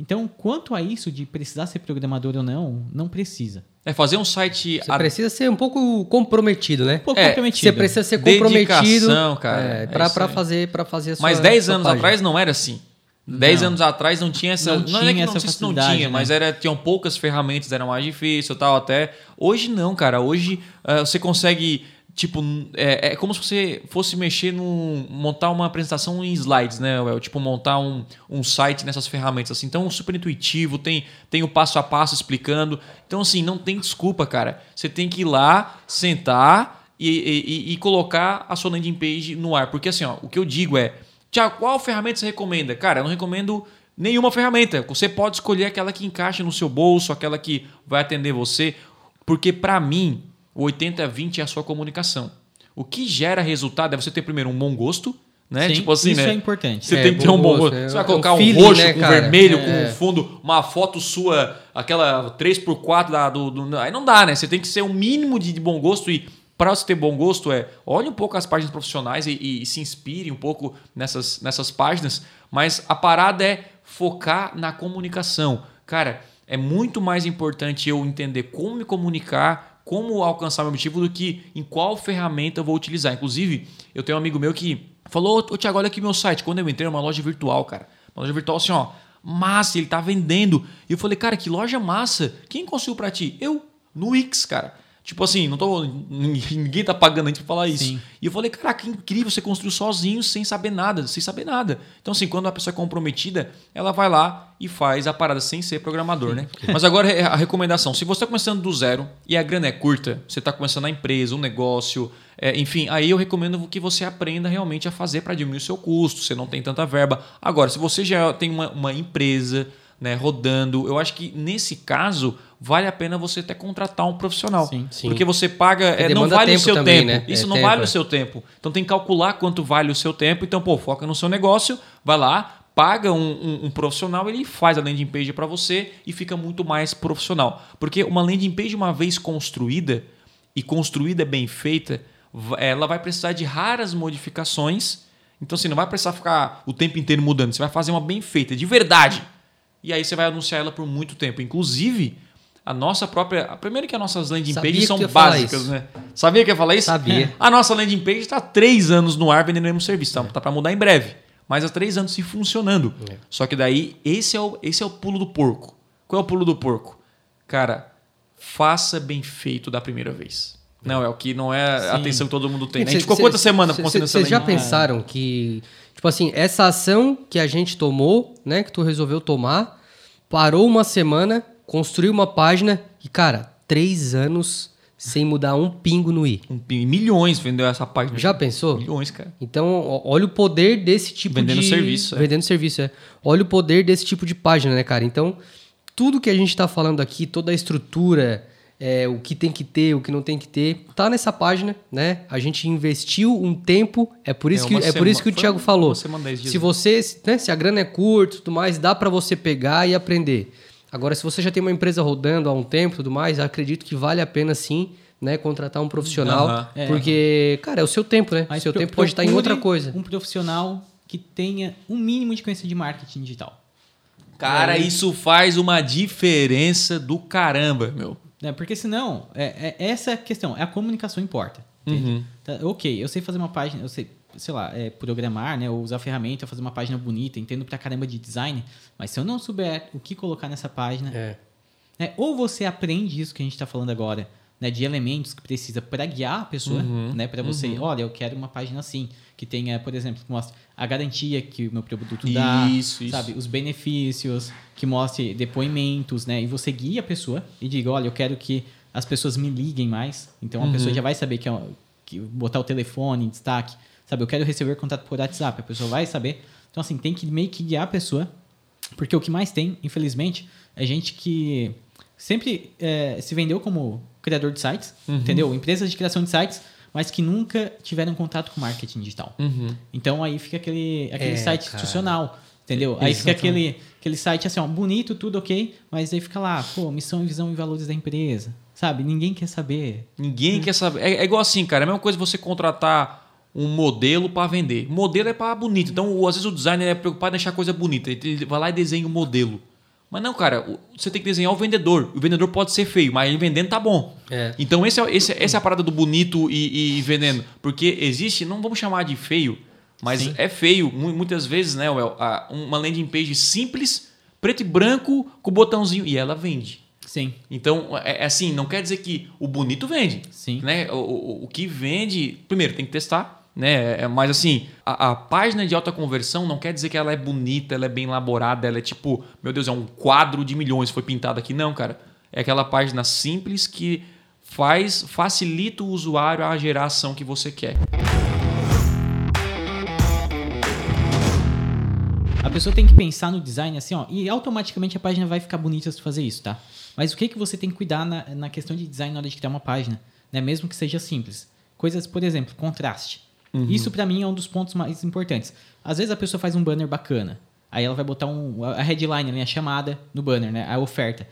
Então, quanto a isso de precisar ser programador ou não, não precisa. É fazer um site... Você ad- precisa ser um pouco comprometido, né? Um pouco É, comprometido. Você precisa ser comprometido Dedicação, cara. é, É pra, aí. fazer, pra fazer a sua Mas 10 sua anos página. atrás não era assim. 10 Não. anos atrás não tinha essa. Não Não, é que tinha não, essa não tinha, né? mas era, tinham poucas ferramentas, era mais difícil tal, até. Hoje não, cara. Hoje ah, você consegue. Tipo, é, é como se você fosse mexer num. montar uma apresentação em slides, né, Well? Tipo, montar um, um site nessas ferramentas assim. Então, super intuitivo, tem, tem o passo a passo explicando. Então, assim, não tem desculpa, cara. Você tem que ir lá, sentar e, e- e- colocar a sua landing page no ar. Porque assim, ó, o que eu digo é, Tiago, qual ferramenta você recomenda? Cara, eu não recomendo nenhuma ferramenta. Você pode escolher aquela que encaixa no seu bolso, aquela que vai atender você. Porque para mim, o 80-20 é a sua comunicação. O que gera resultado é você ter primeiro um bom gosto, né? Sim, tipo assim, isso né? é importante. Você É, tem que ter um bom gosto, né? Você vai É um colocar um feeling, roxo né, com cara? vermelho, É. com um fundo, uma foto sua, aquela 3x4 da, do, do- Aí não dá, né? Você tem que ser o mínimo de, de bom gosto e para você ter bom gosto é olhe um pouco as páginas profissionais e, e- e se inspire um pouco nessas, nessas páginas, mas a parada é focar na comunicação. Cara, é muito mais importante eu entender como me comunicar, como alcançar meu objetivo do que em qual ferramenta eu vou utilizar. Inclusive, eu tenho um amigo meu que falou: Ô Tiago, olha aqui meu site. Quando eu entrei numa loja virtual, cara, uma loja virtual assim, ó, massa, ele tá vendendo. E eu falei, cara, que loja massa. Quem conseguiu pra ti? Eu, no Wix, cara. Tipo assim, não tô. Ninguém tá pagando a gente pra falar isso. Sim. E eu falei, cara, que incrível, você construiu sozinho, sem saber nada, sem saber nada. Então, assim, quando a pessoa é comprometida, ela vai lá e faz a parada sem ser programador, né? Mas agora é a recomendação: se você está começando do zero e a grana é curta, você está começando a empresa, um negócio, é, enfim, aí eu recomendo que você aprenda realmente a fazer para diminuir o seu custo, você não tem tanta verba. Agora, se você já tem uma, uma empresa né, rodando, eu acho que nesse caso vale a pena você até contratar um profissional. Sim, sim. Porque você paga, é, não vale o seu também, tempo. né? Isso É não tempo, vale é. o seu tempo. Então tem que calcular quanto vale o seu tempo. Então, pô, foca no seu negócio, vai lá, paga um, um- um profissional, ele faz a landing page para você e fica muito mais profissional. Porque uma landing page, uma vez construída, e construída bem feita, ela vai precisar de raras modificações. Então, assim, não vai precisar ficar o tempo inteiro mudando. Você vai fazer uma bem feita, de verdade. E aí você vai anunciar ela por muito tempo. Inclusive, a nossa própria. Primeiro que as nossas landing Sabia pages são básicas, né? Sabia que ia falar isso? Sabia. A nossa landing page está há três anos no ar vendendo o mesmo serviço. Tá, tá para mudar em breve. Mas há três anos se funcionando. É. Só que daí, esse é, o, esse é o pulo do porco. Qual é o pulo do porco? Cara, faça bem feito da primeira vez. Não, é o que não é a atenção que todo mundo tem. né? A Cê- gente ficou cê- quantas semanas construindo essa Vocês já pensaram que, tipo assim, essa ação que a gente tomou, né, que tu resolveu tomar, parou uma semana, construiu uma página e, cara, três anos sem mudar um pingo no i. Um pi- milhões vendeu essa página. Já pensou? Milhões, cara. Então, olha o poder desse tipo Vendendo de... serviço, é. Vendendo serviço, é. Olha o poder desse tipo de página, né, cara? Então, tudo que a gente tá falando aqui, toda a estrutura, é, o que tem que ter, o que não tem que ter, tá nessa página, né? A gente investiu um tempo, é por isso, É, que, é por isso que o Thiago falou. Se né? você, né, se a grana é curta e tudo mais, dá para você pegar e aprender. Agora, se você já tem uma empresa rodando há um tempo e tudo mais, acredito que vale a pena sim, né, contratar um profissional. É. porque, cara, é o seu tempo, né? O seu tempo pode estar em outra coisa. Um profissional que tenha um mínimo de conhecimento de marketing digital. Cara, É. isso faz uma diferença do caramba, meu. Né? Porque senão, é, é essa é a questão, é a comunicação importa. Uhum. Tá, ok, eu sei fazer uma página, eu sei, sei lá, é, programar, né? Ou usar ferramenta, fazer uma página bonita, entendo pra caramba de design, mas se eu não souber o que colocar nessa página, É. né? Ou você aprende isso que a gente está falando agora, né? De elementos que precisa para guiar a pessoa, Uhum, né? Para você, olha, eu quero uma página assim, que tenha, por exemplo, que mostre a garantia que o meu produto dá, Isso, isso. sabe? Os benefícios, que mostre depoimentos, né? E você guia a pessoa e diga, olha, eu quero que as pessoas me liguem mais. Então a Uhum. pessoa já vai saber que, é, que botar o telefone em destaque, sabe? Eu quero receber contato por WhatsApp, a pessoa vai saber. Então assim, tem que meio que guiar a pessoa porque o que mais tem, infelizmente, é gente que sempre é, se vendeu como criador de sites, Uhum. entendeu? Empresas de criação de sites, mas que nunca tiveram contato com marketing digital. Uhum. Então aí fica aquele, aquele É, site cara. institucional, entendeu? Aí fica aquele, aquele site assim, ó, bonito, tudo ok, mas aí fica lá, pô, missão, visão e valores da empresa, sabe? Ninguém quer saber. Ninguém quer saber. É, é igual assim, cara. É a mesma coisa você contratar um modelo para vender. Modelo é para bonito. Então, o- às vezes o designer é preocupado em deixar a coisa bonita. Ele vai lá e desenha o modelo. Mas não, cara, você tem que desenhar o vendedor. O vendedor pode ser feio, mas ele vendendo tá bom. É. Então, esse é, esse- essa é a parada do bonito e, e vendendo. Porque existe, não vamos chamar de feio, mas Sim. é feio. mu- Muitas vezes, né, Well, uma landing page simples, preto e branco, com o botãozinho, e ela vende. Sim, Então, é é assim, não quer dizer que o bonito vende. Sim. Né? O, o, o que vende, primeiro, tem que testar. Né? É, Mas assim, a, a página de alta conversão não quer dizer que ela é bonita, ela é bem elaborada, ela é tipo, meu Deus, é um quadro de milhões, foi pintado aqui. Não, cara. É aquela página simples que faz, facilita o usuário a gerar a ação que você quer. A pessoa tem que pensar no design assim, ó, e automaticamente a página vai ficar bonita se fazer isso, tá? Mas o que, que você tem que cuidar na, na questão de design na hora de criar uma página, né? Mesmo que seja simples. Coisas, por exemplo, contraste. Isso pra mim é um dos pontos mais importantes. Às vezes a pessoa faz um banner bacana, aí ela vai botar um, a headline, ali, a chamada no banner, né? A oferta.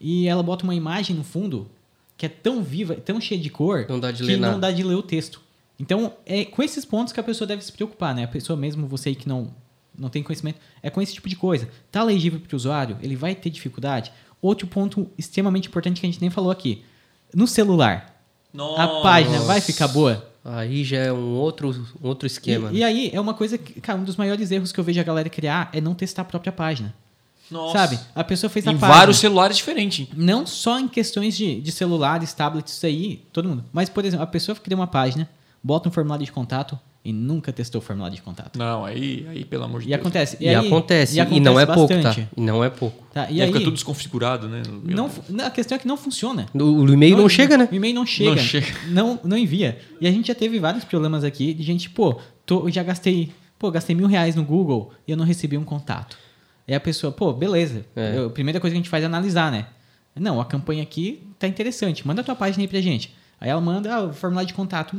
E ela bota uma imagem no fundo que é tão viva, tão cheia de cor, Não dá de que ler não nada. dá de ler o texto. Então, é com esses pontos que a pessoa deve se preocupar, né? A pessoa mesmo, você aí que não, não tem conhecimento, é com esse tipo de coisa. Tá legível para o usuário? Ele vai ter dificuldade? Outro ponto extremamente importante que a gente nem falou aqui. No celular, a página vai ficar boa? Aí já é um outro, um outro esquema. E, e aí, é uma coisa que, cara, um dos maiores erros que eu vejo a galera criar é não testar a própria página. Nossa. Sabe? A pessoa fez a Em página. vários celulares diferentes. Não só em questões de, de celulares, tablets, isso aí, todo mundo. Mas, por exemplo, a pessoa cria uma página, bota um formulário de contato e nunca testou o formulário de contato. Não, aí, aí pelo amor de E Deus. acontece. E, aí- acontece, e e, acontece não é pouco, tá? bastante. E não é pouco. Tá, E E aí fica tudo desconfigurado, né? não, não, a questão é que não funciona. O, o e-mail não, chega, né? O e-mail não chega. Não chega. Não, não envia. E a gente já teve vários problemas aqui de gente, pô, tô, eu já gastei, pô, gastei mil reais no Google e eu não recebi um contato. Aí a pessoa, pô, beleza. É. Eu- a primeira coisa que a gente faz é analisar, né? Não, a campanha aqui tá interessante. Manda a tua página aí pra gente. Aí ela manda ah, o formulário de contato.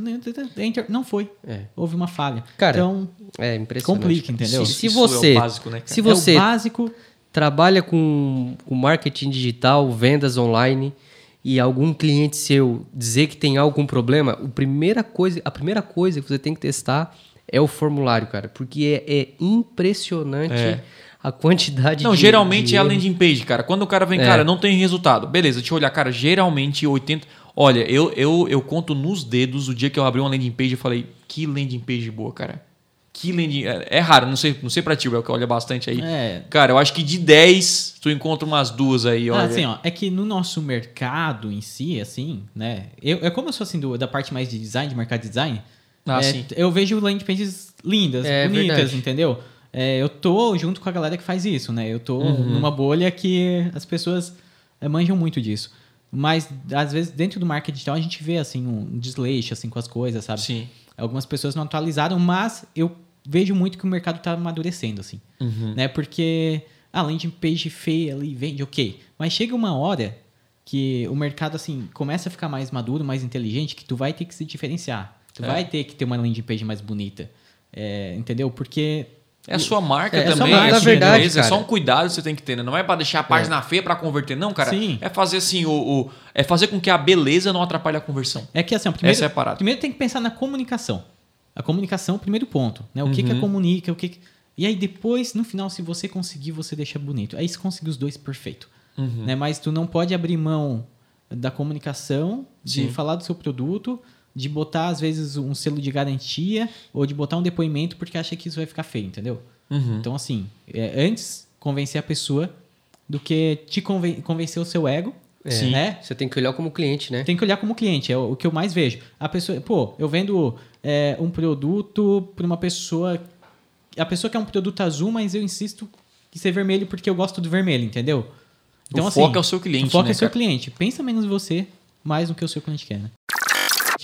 Enter, não foi. É. Houve uma falha. Cara, então, É impressionante. Complica, entendeu? Se, se Isso é o você, básico, né, se é você o básico. trabalha com, com marketing digital, vendas online e algum cliente seu dizer que tem algum problema, a primeira coisa, a primeira coisa que você tem que testar é o formulário, cara, porque é, é impressionante É. a quantidade Não, de geralmente de é a landing page, cara. Quando o cara vem, É. cara, não tem resultado. Beleza, deixa eu olhar, cara, geralmente 80. Olha, eu, eu, eu conto nos dedos o dia que eu abri uma landing page e falei, que landing page boa, cara. Que landing. É, é raro, não sei, não sei pra ti, Bel, que olha bastante aí. É. Cara, eu acho que de 10, tu encontra umas duas aí, olha. Ah, assim, ó, é que no nosso mercado em si, assim, né? Eu, é como eu sou assim do, da parte mais de design, de mercado de design. Ah, é, sim. Eu vejo landing pages lindas, É bonitas, verdade. entendeu? É, eu tô junto com a galera que faz isso, né? Eu tô Uhum. numa bolha que as pessoas eh, manjam muito disso. Mas, às vezes, dentro do marketing digital, a gente vê, assim, um desleixo, assim, com as coisas, sabe? Sim. Algumas pessoas não atualizaram, mas eu vejo muito que o mercado está amadurecendo, assim. Uhum. Né? Porque a landing page feia ali vende, ok. Mas chega uma hora que o mercado, assim, começa a ficar mais maduro, mais inteligente, que tu vai ter que se diferenciar. Tu É. vai ter que ter uma landing page mais bonita. É, entendeu? Porque É a sua marca É, é também, marca, é a na sua verdade, empresa, é só um cuidado que você tem que ter, né? Não é pra deixar a página feia pra converter, não, cara. Sim. É fazer assim, o, o- é fazer com que a beleza não atrapalhe a conversão. É que assim, primeiro, Essa é a parada. primeiro tem que pensar na comunicação. A comunicação é o primeiro ponto. Né? O que, que Uhum. é comunica, o que, que- E aí depois, no final, se você conseguir, você deixa bonito. Aí você conseguir os dois perfeito. Uhum. Né? Mas tu não pode abrir mão da comunicação, de Sim. falar do seu produto, de botar, às vezes, um selo de garantia ou de botar um depoimento porque acha que isso vai ficar feio, entendeu? Uhum. Então, assim, é, antes convencer a pessoa do que te conven- convencer o seu ego. Sim. Né? Você tem que olhar como cliente, né? Tem que olhar como cliente, é o o que eu mais vejo. A pessoa, pô, eu vendo é, um produto para uma pessoa. A pessoa quer um produto azul, mas eu insisto que ser vermelho porque eu gosto do vermelho, entendeu? O foco é o seu cliente, O foco né, é o seu cliente. Pensa menos em você, mais no que o seu cliente quer, né?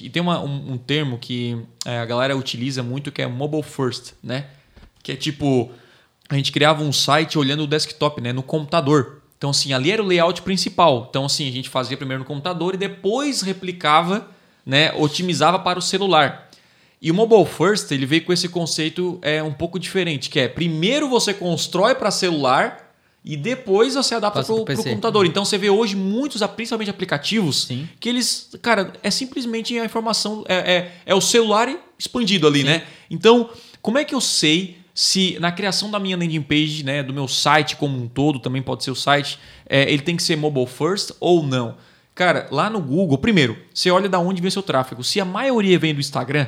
E tem uma- um, um termo que é, a galera utiliza muito que é mobile first, né? Que é tipo, a gente criava um site olhando o desktop, né? No computador. Então, assim, ali era o layout principal. Então, assim, a gente fazia primeiro no computador e depois replicava, né? Otimizava para o celular. E o mobile first, ele veio com esse conceito é um pouco diferente, que é primeiro você constrói para celular e depois você adapta para o computador. Então você vê hoje muitos, principalmente aplicativos, Sim. que eles, cara, é simplesmente a informação, é, é, é o celular expandido ali, né? Então, como é que eu sei se na criação da minha landing page, né, do meu site como um todo, também pode ser o site, é, ele tem que ser mobile first ou não? Cara, lá no Google, primeiro, você olha da onde vem seu tráfego. Se a maioria vem do Instagram,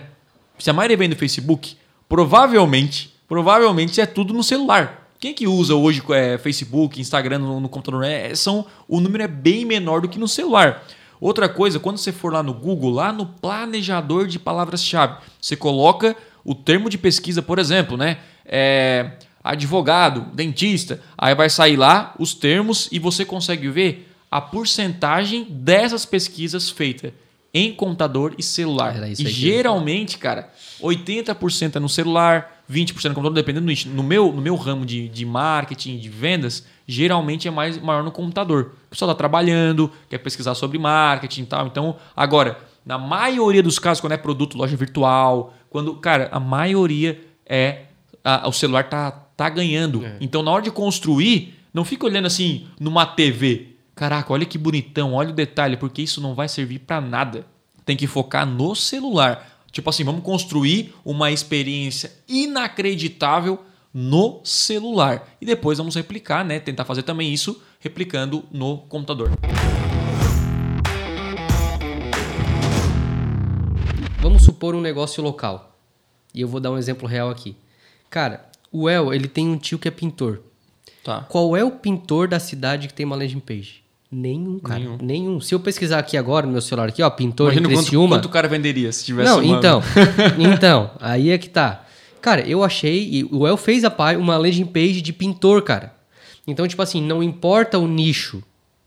se a maioria vem do Facebook, provavelmente, provavelmente é tudo no celular. Quem que usa hoje é, Facebook, Instagram no, no computador? É, são, o número é bem menor do que no celular. Outra coisa, quando você for lá no Google, lá no planejador de palavras-chave, você coloca o termo de pesquisa, por exemplo, né? É, advogado, dentista, aí vai sair lá os termos e você consegue ver a porcentagem dessas pesquisas feitas em computador e celular. E geralmente, cara, 80% é no celular, 20% no computador, dependendo do nicho. No meu, no meu ramo de, de marketing, de vendas, geralmente é mais maior no computador. O pessoal está trabalhando, quer pesquisar sobre marketing e tal. Então, agora, na maioria dos casos, quando é produto, loja virtual, quando, cara, a maioria é. a- o celular tá, tá ganhando. É. Então, na hora de construir, não fica olhando assim numa TV. Caraca, olha que bonitão, olha o detalhe, porque isso não vai servir para nada. Tem que focar no celular. Tipo assim, vamos construir uma experiência inacreditável no celular. E depois vamos replicar, né? Tentar fazer também isso replicando no computador. Vamos supor um negócio local. E eu vou dar um exemplo real aqui. Cara, o El, ele tem um tio que é pintor. Tá. Qual é o pintor da cidade que tem uma landing page? Nenhum, cara. Nenhum. Nenhum. Se eu pesquisar aqui agora no meu celular aqui, ó, pintor Imagina em quanto, Criciúma... quanto o cara venderia se tivesse Não, então. [laughs] então, aí é que tá. Cara, eu achei. e O El fez a uma landing page de pintor, cara. Então, tipo assim, não importa o nicho.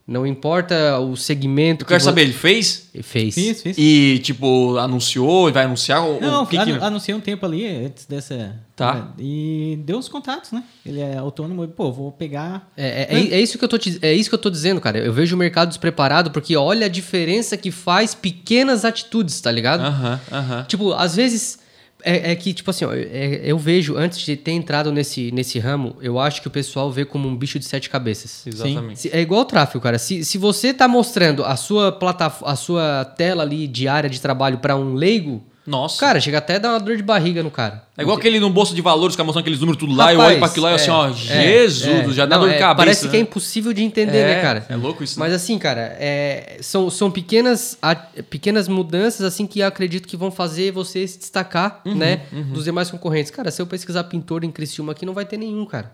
Não importa o segmento. Eu quero vo- saber, ele fez? Ele fez. Fiz, fiz. E, tipo, anunciou, vai anunciar? Não, o que anu- que... anunciei um tempo ali antes dessa. Tá. né, E deu os contatos, né? Ele é autônomo e, pô, vou pegar. É, é, é isso que eu tô te- é isso que eu tô dizendo, cara. Eu vejo o mercado despreparado porque olha a diferença que faz pequenas atitudes, tá ligado? Aham, aham. Tipo, às vezes é, é que, tipo assim, ó, é- eu vejo, antes de ter entrado nesse, nesse ramo, eu acho que o pessoal vê como um bicho de sete cabeças. Exatamente. Se- É igual o tráfego, cara. Se, se você tá mostrando a sua plataforma, a sua tela ali de área de trabalho pra um leigo, Nossa. cara, chega até a dar uma dor de barriga no cara. é igual aquele no bolso de valores, ficar mostrando aqueles números tudo lá, eu Rapaz, olho pra aquilo lá e é, assim, ó, é, Jesus, é. já dá Não, dor de é, cabeça. Parece que é né? impossível de entender, É, né, cara? é louco isso, Mas assim, cara, é, são, são pequenas, a- pequenas mudanças assim que eu acredito que vão fazer você se destacar, Uhum, né, dos demais concorrentes. Cara, se eu pesquisar pintor em Criciúma aqui, não vai ter nenhum, cara.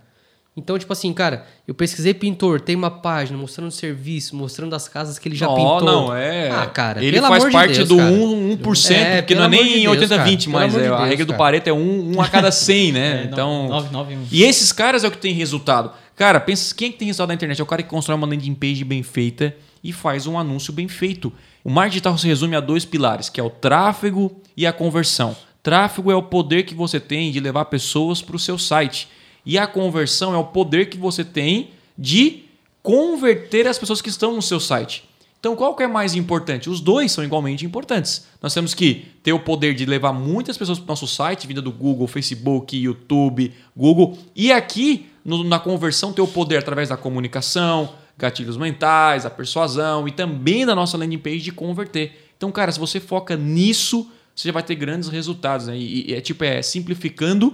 Então, tipo assim, cara, eu pesquisei pintor, tem uma página mostrando o serviço, mostrando as casas que ele já Não, pintou. não, é. Ah, cara, ele faz amor de parte Deus, do cara. 1%, 1% É, porque não é de nem Deus, 80, cara. 20, Pelo mas amor de é, a Deus, regra do cara. Pareto é um, um a cada 100, né? [laughs] É, então, 9, 9, 1. E esses caras é o que tem resultado. Cara, pensa, quem é que tem resultado na internet? É o cara que constrói uma landing page bem feita e faz um anúncio bem feito. O marketing digital se resume a dois pilares, que é o tráfego e a conversão. Tráfego é o poder que você tem de levar pessoas para o seu site. E a conversão é o poder que você tem de converter as pessoas que estão no seu site. Então, qual que é mais importante? Os dois são igualmente importantes. Nós temos que ter o poder de levar muitas pessoas para o nosso site, vinda do Google, Facebook, YouTube, Google. E aqui, no- na conversão, ter o poder através da comunicação, gatilhos mentais, a persuasão e também da nossa landing page de converter. Então, cara, se você foca nisso, você já vai ter grandes resultados. Né? E, e é tipo, é simplificando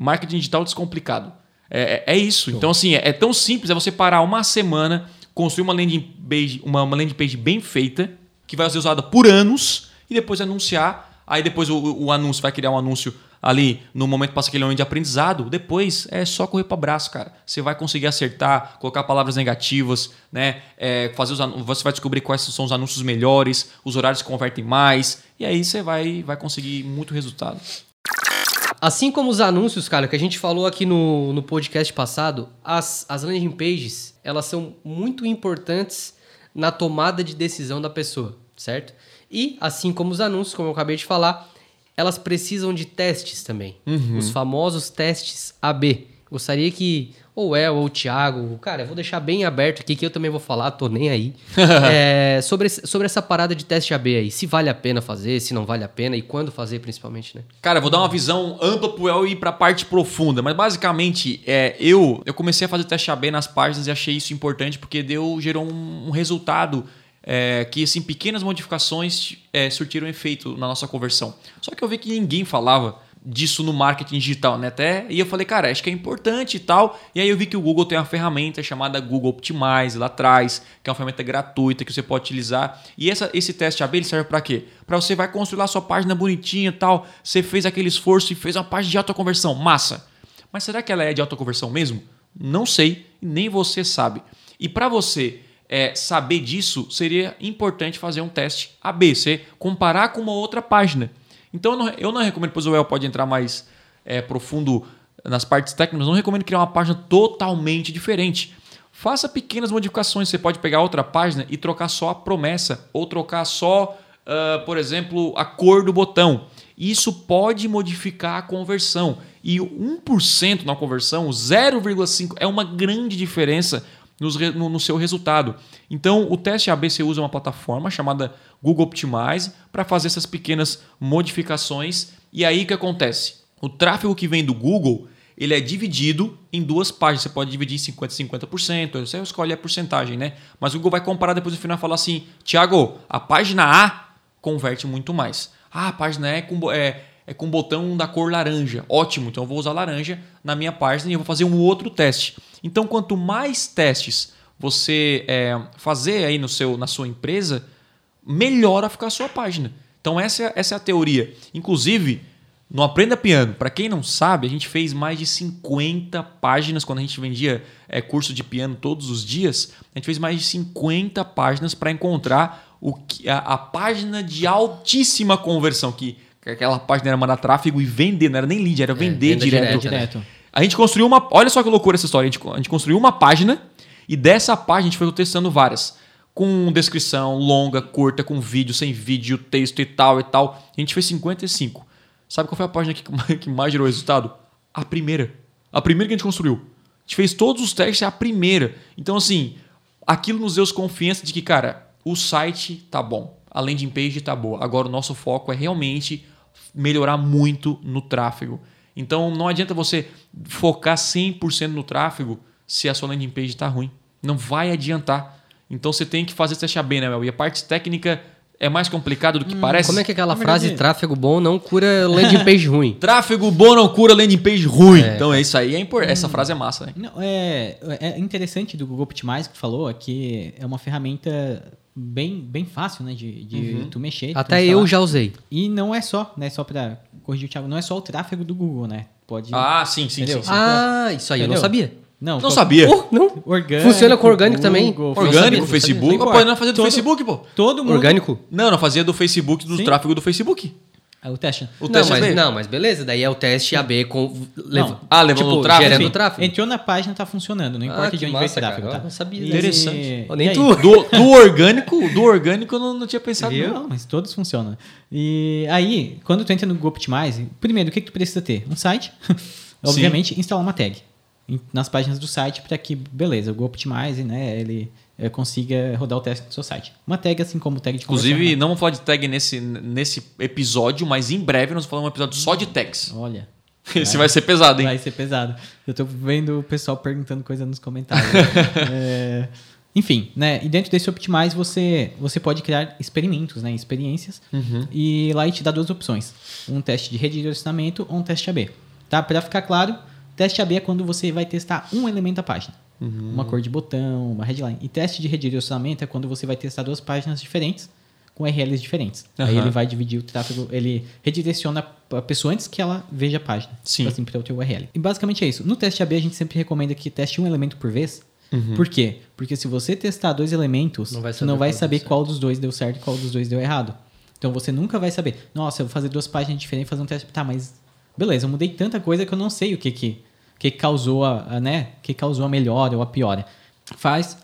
marketing digital descomplicado. É, é- é isso. Então, assim, é, é tão simples, é você parar uma semana, construir uma landing page, uma, uma landing page bem feita, que vai ser usada por anos, e depois anunciar. Aí depois o, o anúncio vai criar um anúncio ali no momento que passa aquele momento de aprendizado. Depois é só correr para braço, cara. Você vai conseguir acertar, colocar palavras negativas, né? É, fazer os, anu- você vai descobrir quais são os anúncios melhores, os horários que convertem mais, e aí você vai, vai conseguir muito resultado. Assim como os anúncios, cara, que a gente falou aqui no, no podcast passado, as, as landing pages, elas são muito importantes na tomada de decisão da pessoa, certo? E, assim como os anúncios, como eu acabei de falar, elas precisam de testes também. Os famosos testes AB. Gostaria que ou El ou o Thiago, cara, eu vou deixar bem aberto aqui que eu também vou falar, tô nem aí. [laughs] É, sobre, sobre essa parada de teste AB aí, se vale a pena fazer, se não vale a pena e quando fazer principalmente, né? Cara, eu vou dar uma visão ampla pro El e ir pra parte profunda, mas basicamente, é, eu eu comecei a fazer teste AB nas páginas e achei isso importante porque deu gerou um, um resultado é, que assim pequenas modificações é, surtiram efeito na nossa conversão. Só que eu vi que ninguém falava disso no marketing digital, né? Até e eu falei, cara, acho que é importante e tal. E aí eu vi que o Google tem uma ferramenta chamada Google Optimize lá atrás, que é uma ferramenta gratuita que você pode utilizar. E essa, esse teste AB serve para quê? Para você vai construir lá sua página bonitinha e tal. Você fez aquele esforço e fez uma página de alta conversão, massa. Mas será que ela é de alta conversão mesmo? Não sei, nem você sabe. E para você é, saber disso, seria importante fazer um teste AB, você comparar com uma outra página. Então eu não, eu não recomendo, pois o El pode entrar mais é, profundo nas partes técnicas, não recomendo criar uma página totalmente diferente. Faça pequenas modificações. Você pode pegar outra página e trocar só a promessa, ou trocar só, ah, por exemplo, a cor do botão. Isso pode modificar a conversão. E o 1% na conversão, o 0,5%, é uma grande diferença nos no, no seu resultado. Então, o teste AB você usa uma plataforma chamada Google Optimize para fazer essas pequenas modificações. E aí o que acontece? O tráfego que vem do Google ele é dividido em duas páginas. Você pode dividir em 50% e 50%, você escolhe a porcentagem, né? Mas o Google vai comparar depois no final e falar assim: Tiago, a página A converte muito mais. Ah, a página E é é, com botão da cor laranja. Ótimo, então eu vou usar laranja na minha página e eu vou fazer um outro teste. Então, quanto mais testes você é, fazer aí no seu, na sua empresa, melhor ficar a sua página. Então, essa é, essa é a teoria. Inclusive, no Aprenda Piano, para quem não sabe, a gente fez mais de 50 páginas quando a gente vendia é, curso de piano todos os dias. A gente fez mais de 50 páginas para encontrar o que, a, a página de altíssima conversão, que aquela página era mandar tráfego e vender, não era nem lead, era vender venda direto. direta, Direto. A gente construiu uma. Olha só que loucura essa história. A gente, a gente construiu uma página e dessa página a gente foi testando várias. Com descrição longa, curta, com vídeo, sem vídeo, texto e tal e tal. A gente fez 55. Sabe qual foi a página que, [laughs] que mais gerou resultado? A primeira. A primeira que a gente construiu. A gente fez todos os testes, é a primeira. Então, assim, aquilo nos deu confiança de que, cara, o site tá bom. A landing page tá boa. Agora o nosso foco é realmente melhorar muito no tráfego. Então não adianta você focar 100% no tráfego se a sua landing page está ruim. Não vai adiantar. Então você tem que fazer esse teste AB, né, Mel? E a parte técnica é mais complicada do que parece. Como é que é aquela frase tráfego bom não cura landing page [laughs] ruim? Tráfego bom não cura landing page ruim. Então é isso aí. É impor... Essa frase é massa, né? Não, é, é interessante do Google Optimize que falou é que é uma ferramenta bem, bem fácil né, de, de tu mexer. tu Até instalar. eu já usei. E não é só, né? Só pra corrigir o Thiago, não é só o tráfego do Google, né? Pode. Ah, sim, sim, Entendeu? sim. sim. Ah, isso aí eu não Entendeu? sabia. Não, Não sabia. Não. Orgânico. Funciona com orgânico também? Google, Orgânico, Facebook. Pô, Não fazer do Todo- Facebook, pô. Todo mundo. Orgânico? Não, não fazia do Facebook, do Sim. tráfego do Facebook. É o teste. O não, teste mas, AB. não, mas beleza. Daí é o teste AB com... Leva, Ah, levando o tráfego? Gerando Enfim, tráfego. Entrou na página, tá funcionando. Não importa Ah, de onde vai esse massa, tráfego, cara. tá? Eu não sabia. Interessante. E nem aí? tu. Do, do [laughs] orgânico, do orgânico eu não, não tinha pensado. Viu? Não. Mas todos funcionam. E aí, quando tu entra no Google Optimize, primeiro, o que, que tu precisa ter? Um site. [laughs] Obviamente, instalar uma tag nas páginas do site para que, beleza, o Google Optimize, né, ele consiga rodar o teste no seu site. Uma tag, assim como tag de Inclusive, conversão, não vamos falar de tag nesse, nesse episódio, mas em breve nós vamos falar um episódio só de tags. Olha, [laughs] Esse vai ser pesado, hein? vai ser pesado. Eu tô vendo o pessoal perguntando coisa nos comentários. [laughs] É, enfim, né? E dentro desse Optimize você, você pode criar experimentos, né? Experiências. E lá ele te dá duas opções: um teste de redirecionamento ou um teste AB. Tá? Para ficar claro, teste AB é quando você vai testar um elemento da página. Uma cor de botão, uma headline. E teste de redirecionamento é quando você vai testar duas páginas diferentes com URLs diferentes. Aí Aham. ele vai dividir o tráfego, ele redireciona a pessoa antes que ela veja a página. Sim. Assim, para o teu URL. E basicamente é isso. No teste AB a gente sempre recomenda que teste um elemento por vez. Uhum. Por quê? Porque se você testar dois elementos, Não vai você não saber vai qual saber qual dos dois deu certo e qual dos dois deu errado. Então você nunca vai saber. Nossa, eu vou fazer duas páginas diferentes e fazer um teste. Tá, mas beleza, eu mudei tanta coisa que eu não sei o que que, que causou a, a, né? que causou a melhora ou a piora. Faz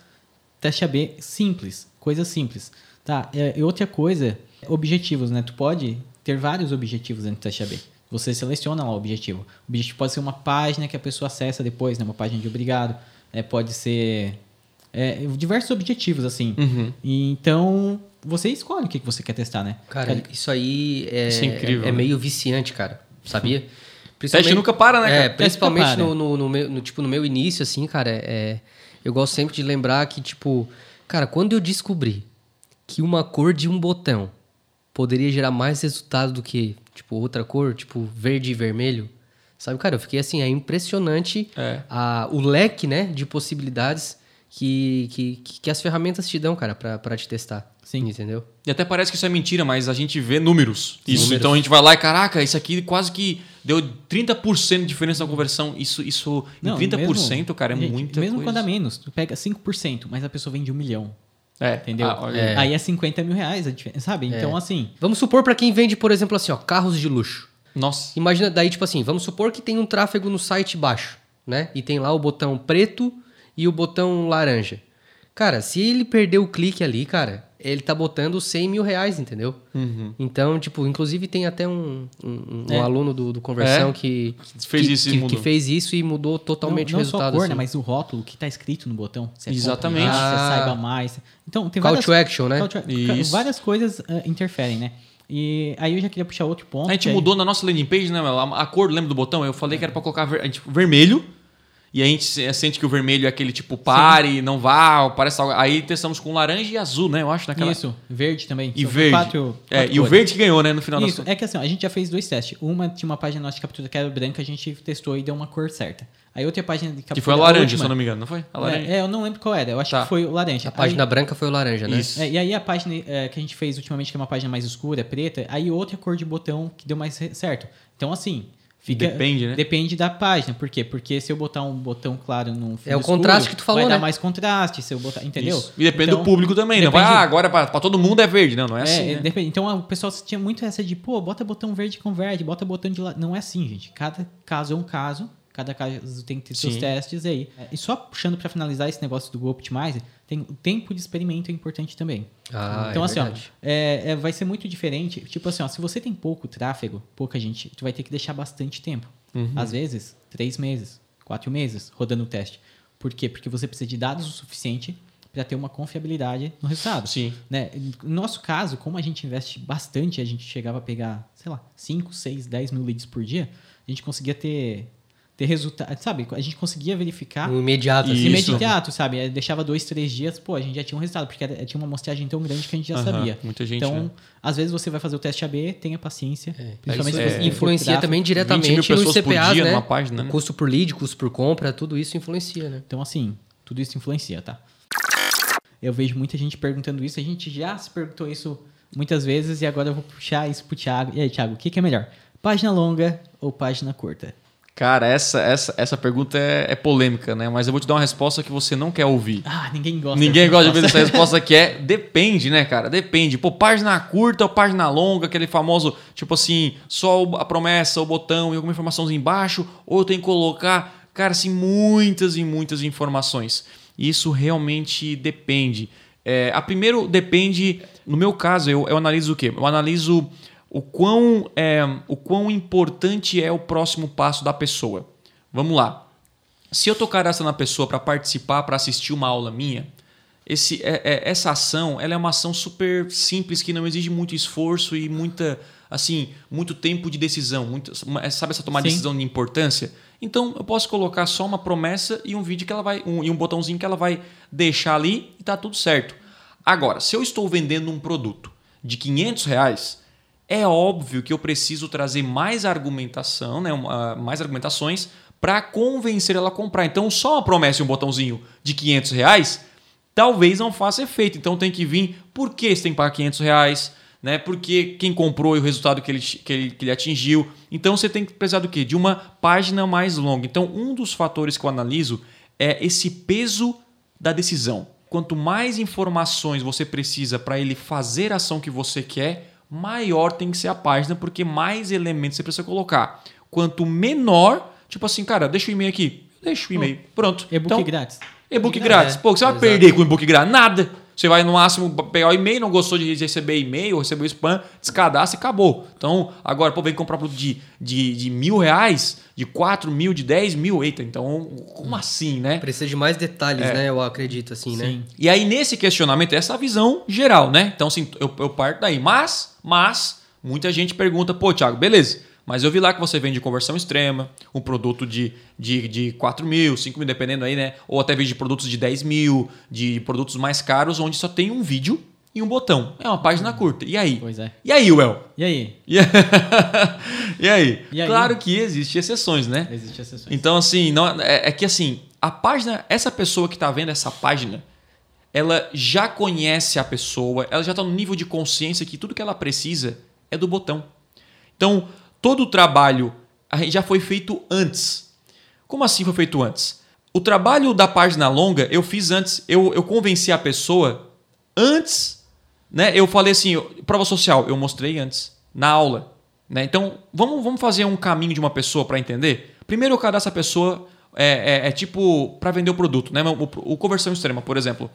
teste AB simples, coisa simples. Tá? É, e outra coisa, objetivos, né? Tu pode ter vários objetivos dentro do teste AB. Você seleciona lá o objetivo. O objetivo pode ser uma página que a pessoa acessa depois, né? Uma página de obrigado. É, pode ser é, diversos objetivos, assim. Uhum. E, então, você escolhe o que que você quer testar, né? Cara, isso aí é, Isso é incrível, é né? meio viciante, cara. Sabia? Teste nunca para, né, É, cara? principalmente Teste nunca no, no, no meu, no, tipo, no meu início, assim, cara, é, eu gosto sempre de lembrar que, tipo, cara, quando eu descobri que uma cor de um botão poderia gerar mais resultado do que, tipo, outra cor, tipo, verde e vermelho, sabe, cara, eu fiquei assim, é impressionante É. a, o leque, né, de possibilidades que, que, que as ferramentas te dão, cara, pra, pra te testar. Sim. Entendeu? E até parece que isso é mentira, mas a gente vê números. Isso. Números. Então a gente vai lá e, caraca, isso aqui quase que deu 30% de diferença na conversão. Isso, isso em 30%, mesmo- cara, é gente, muita Mesmo coisa. quando é menos, tu pega 5%, mas a pessoa vende um milhão. É, Entendeu? Ah. É. Aí é 50 mil reais a diferença, sabe? É. Então, assim, Vamos supor pra quem vende, por exemplo, assim, ó, carros de luxo. Nossa. Imagina daí, tipo assim, vamos supor que tem um tráfego no site baixo, né? E tem lá o botão preto e o botão laranja. Cara, se ele perder o clique ali, cara, ele tá botando 100 mil reais, entendeu? Então, tipo, inclusive tem até um, um, um É. aluno do, do Conversão É? que, Fez que, isso e que, mudou. que fez isso e mudou totalmente não, o não só a resultado. cor, assim. né? Mas o rótulo que tá escrito no botão. Se é Exatamente. é Ah. saiba mais. Então, tem Call várias... to action, né? To- Isso. Várias coisas ah, interferem, né? E aí eu já queria puxar outro ponto. A gente aí- mudou na nossa landing page, né? A, a cor, lembra do botão? Eu falei que era pra colocar ver- a gente- vermelho. E a gente se- sente que o vermelho é aquele tipo pare, não vá, parece algo. Aí testamos com laranja e azul, né? Eu acho naquela. Isso, verde também. E São verde. Quatro, é, quatro e o verde que ganhou, né? No final Isso, das é que assim, a gente já fez dois testes. Uma tinha uma página nossa de captura que era branca, a gente testou e deu uma cor certa. Aí outra página de captura. Que foi a laranja, última- se eu não me engano, não foi? A laranja. É, é, eu não lembro qual era, eu acho Tá. que foi o laranja. A página Aí- branca foi o laranja, né? Isso. é, e aí a página é, que a gente fez ultimamente, que é uma página mais escura, preta, aí outra cor de botão que deu mais certo. Então, assim, fica. Depende, né? Depende da página. Por quê? Porque se eu botar um botão claro num fundo É o contraste que tu falou, vai né? dar mais contraste, se eu botar. Entendeu? Isso. E depende Então, do público também. Não vai, depende- ah, agora pra, pra todo mundo é verde. Não, não é, É, assim. né? depende. Então o pessoal tinha muito essa de, pô, bota botão verde com verde, bota botão de lado. Não é assim, gente. Cada caso é um caso, cada caso tem que ter seus Sim. testes aí. É, E só puxando pra finalizar esse negócio do Google Optimize, tem o tempo de experimento é importante também. Ah, então, é assim, ó, é, é, vai ser muito diferente. Tipo assim, ó, se você tem pouco tráfego, pouca gente, tu vai ter que deixar bastante tempo. Uhum. Às vezes, três meses, quatro meses rodando o teste. Por quê? Porque você precisa de dados o suficiente para ter uma confiabilidade no resultado. Sim. Né? No nosso caso, como a gente investe bastante, a gente chegava a pegar, sei lá, 5, 6, 10 mil leads por dia, a gente conseguia ter, ter resultado, sabe? A gente conseguia verificar No imediato, assim. Imediato, sabe? Aí Deixava dois, três dias, pô, a gente já tinha um resultado, porque era- tinha uma amostragem tão grande que a gente já sabia. muita gente, Então, né? às vezes você vai fazer o teste AB, tenha paciência. Principalmente É você tem pouco Influencia tráfego. também 20 diretamente nos CPAs, dia né? numa página, né? Custo por lead, custo por compra, tudo isso influencia, né? Então, assim, tudo isso influencia, tá? Eu vejo muita gente perguntando isso. A gente já se perguntou isso muitas vezes e agora eu vou puxar isso pro Thiago. E aí, Thiago, o que, que é melhor? Página longa ou página curta? Cara, essa, essa, essa pergunta é, é polêmica, né? Mas eu vou te dar uma resposta que você não quer ouvir. Ah, ninguém gosta. Ninguém gosta de resposta. essa resposta que é [laughs] depende, né, cara? Depende. Pô, página curta ou página longa, aquele famoso, tipo assim, só a promessa, o botão e alguma informaçãozinha embaixo, ou eu tenho que colocar, cara, assim, muitas e muitas informações. Isso realmente depende. É, a primeiro depende, no meu caso, eu, eu analiso o quê? Eu analiso o quão, é, o quão importante é o próximo passo da pessoa. Vamos lá. Se eu tocar essa na pessoa para participar, para assistir uma aula minha, esse, é- é- essa ação ela é uma ação super simples que não exige muito esforço e muita assim muito tempo de decisão muito, sabe essa Sim. decisão de importância então eu posso colocar só uma promessa e um vídeo que ela vai um, e um botãozinho que ela vai deixar ali e tá tudo certo agora se eu estou vendendo um produto de 500 reais é óbvio que eu preciso trazer mais argumentação, né, mais argumentações para convencer ela a comprar. Então, só uma promessa e um botãozinho de 500 reais talvez não faça efeito. Então, tem que vir por que você tem que pagar 500 reais, né? Porque quem comprou e o resultado que ele, que ele, que ele atingiu. Então, você tem que precisar do quê? De uma página mais longa. Então, um dos fatores que eu analiso é esse peso da decisão. Quanto mais informações você precisa para ele fazer a ação que você quer, maior tem que ser a página, porque mais elementos você precisa colocar. Quanto menor, tipo assim, cara, deixa o e-mail aqui. Deixa o e-mail. Pronto. E-book Então, grátis. E-book É, grátis. Pô, o que você vai exato. perder com e-book grátis? Nada. Você vai no máximo pegar o e-mail, não gostou de receber e-mail, recebeu spam, descadastra e acabou. Então, agora, pô, vem comprar produto de, de, de mil reais, de quatro mil, de dez mil. Eita, então, como assim, né? Precisa de mais detalhes, É. né? Eu acredito, assim, né? Sim. E aí, nesse questionamento, essa é a visão geral, né? Então, assim, eu, eu parto daí. Mas, mas, muita gente pergunta, pô, Thiago, beleza. Mas eu vi lá que você vende conversão extrema, um produto de, de, de 4 mil, 5 mil, dependendo aí, né? Ou até vende produtos de 10 mil, de produtos mais caros, onde só tem um vídeo e um botão. É uma página curta. E aí? Pois é. E aí, Well? [laughs] E aí? E, aí? E aí? Claro que existem exceções, né? Existem exceções. Então, assim, não, é, é que assim, a página, essa pessoa que está vendo essa página, ela já conhece a pessoa, ela já está no nível de consciência que tudo que ela precisa é do botão. Então, todo o trabalho já foi feito antes. Como assim foi feito antes? O trabalho da página longa eu fiz antes. Eu, eu convenci a pessoa antes. Né? Eu falei assim, prova social, eu mostrei antes, na aula. Né? Então, vamos, vamos fazer um caminho de uma pessoa para entender? Primeiro eu cadastro a pessoa, é, é- é tipo para vender o produto. Né? O, o conversão extrema, por exemplo.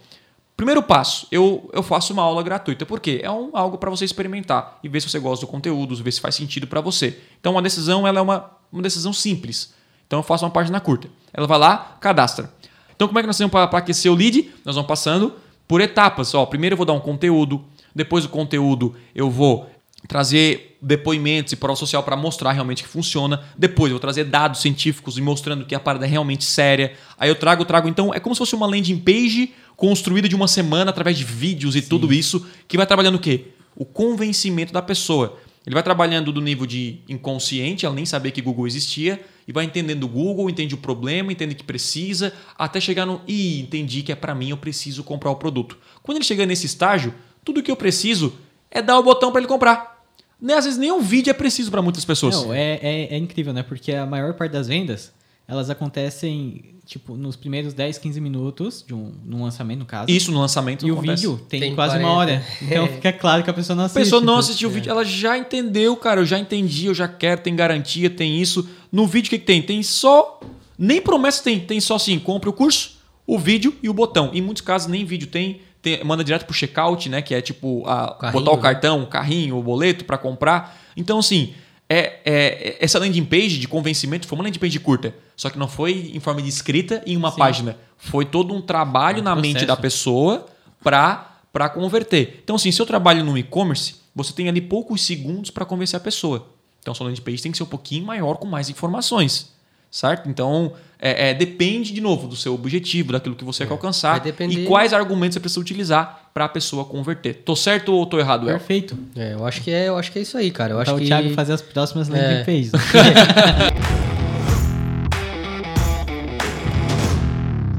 Primeiro passo, eu, eu faço uma aula gratuita. Por quê? É um, algo para você experimentar e ver se você gosta do conteúdo, ver se faz sentido para você. Então, uma decisão ela é uma, uma decisão simples. Então, eu faço uma página curta. Ela vai lá, cadastra. Então, como é que nós temos para aquecer o lead? Nós vamos passando por etapas. Ó, primeiro eu vou dar um conteúdo, depois do conteúdo eu vou trazer depoimentos e prova social para mostrar realmente que funciona. Depois eu vou trazer dados científicos e mostrando que a parada é realmente séria. Aí eu trago, trago. Então é como se fosse uma landing page construída de uma semana através de vídeos e tudo isso que vai trabalhando o quê? O convencimento da pessoa. Ele vai trabalhando do nível de inconsciente, ela nem sabia que Google existia, e vai entendendo o Google, entende o problema, entende que precisa, até chegar no. Ih, entendi que é para mim, eu preciso comprar o produto. Quando ele chega nesse estágio, tudo que eu preciso é dar o botão para ele comprar. Nem, às vezes nem um vídeo é preciso para muitas pessoas. Não, é, é, é incrível, né? Porque a maior parte das vendas, elas acontecem, tipo, nos primeiros 10, 15 minutos de um, num lançamento, no caso. Isso no lançamento E não o acontece. vídeo tem, Tem quase 40. uma hora. Então [laughs] É. fica claro que a pessoa não A assiste. pessoa não Então, assistiu o vídeo, ela já entendeu, cara. Eu já entendi, eu já quero, tem garantia, tem isso. No vídeo, o que, que tem? Tem só. Nem promessa tem, tem só assim: compre o curso, o vídeo e o botão. Em muitos casos, nem vídeo tem. tem manda direto pro checkout, né? Que é tipo a, Carrinho, botar o né? cartão, o carrinho, o boleto para comprar. Então, assim, é, é- essa landing page de convencimento foi uma landing page curta. Só que não foi em forma de escrita em uma Sim. página. Foi todo um trabalho É um na mente processo. da pessoa para converter. Então, assim, se eu trabalho no e-commerce, você tem ali poucos segundos para convencer a pessoa. Então, sua landing page tem que ser um pouquinho maior, com mais informações. Certo? Então, é, é, depende, de novo, do seu objetivo, daquilo que você quer alcançar e quais argumentos você precisa utilizar para a pessoa converter. Tô certo ou tô errado, El? Perfeito. É, eu acho que é, eu acho que é isso aí, cara. Eu Então acho o que Thiago fazer as próximas landing É. pages. [laughs]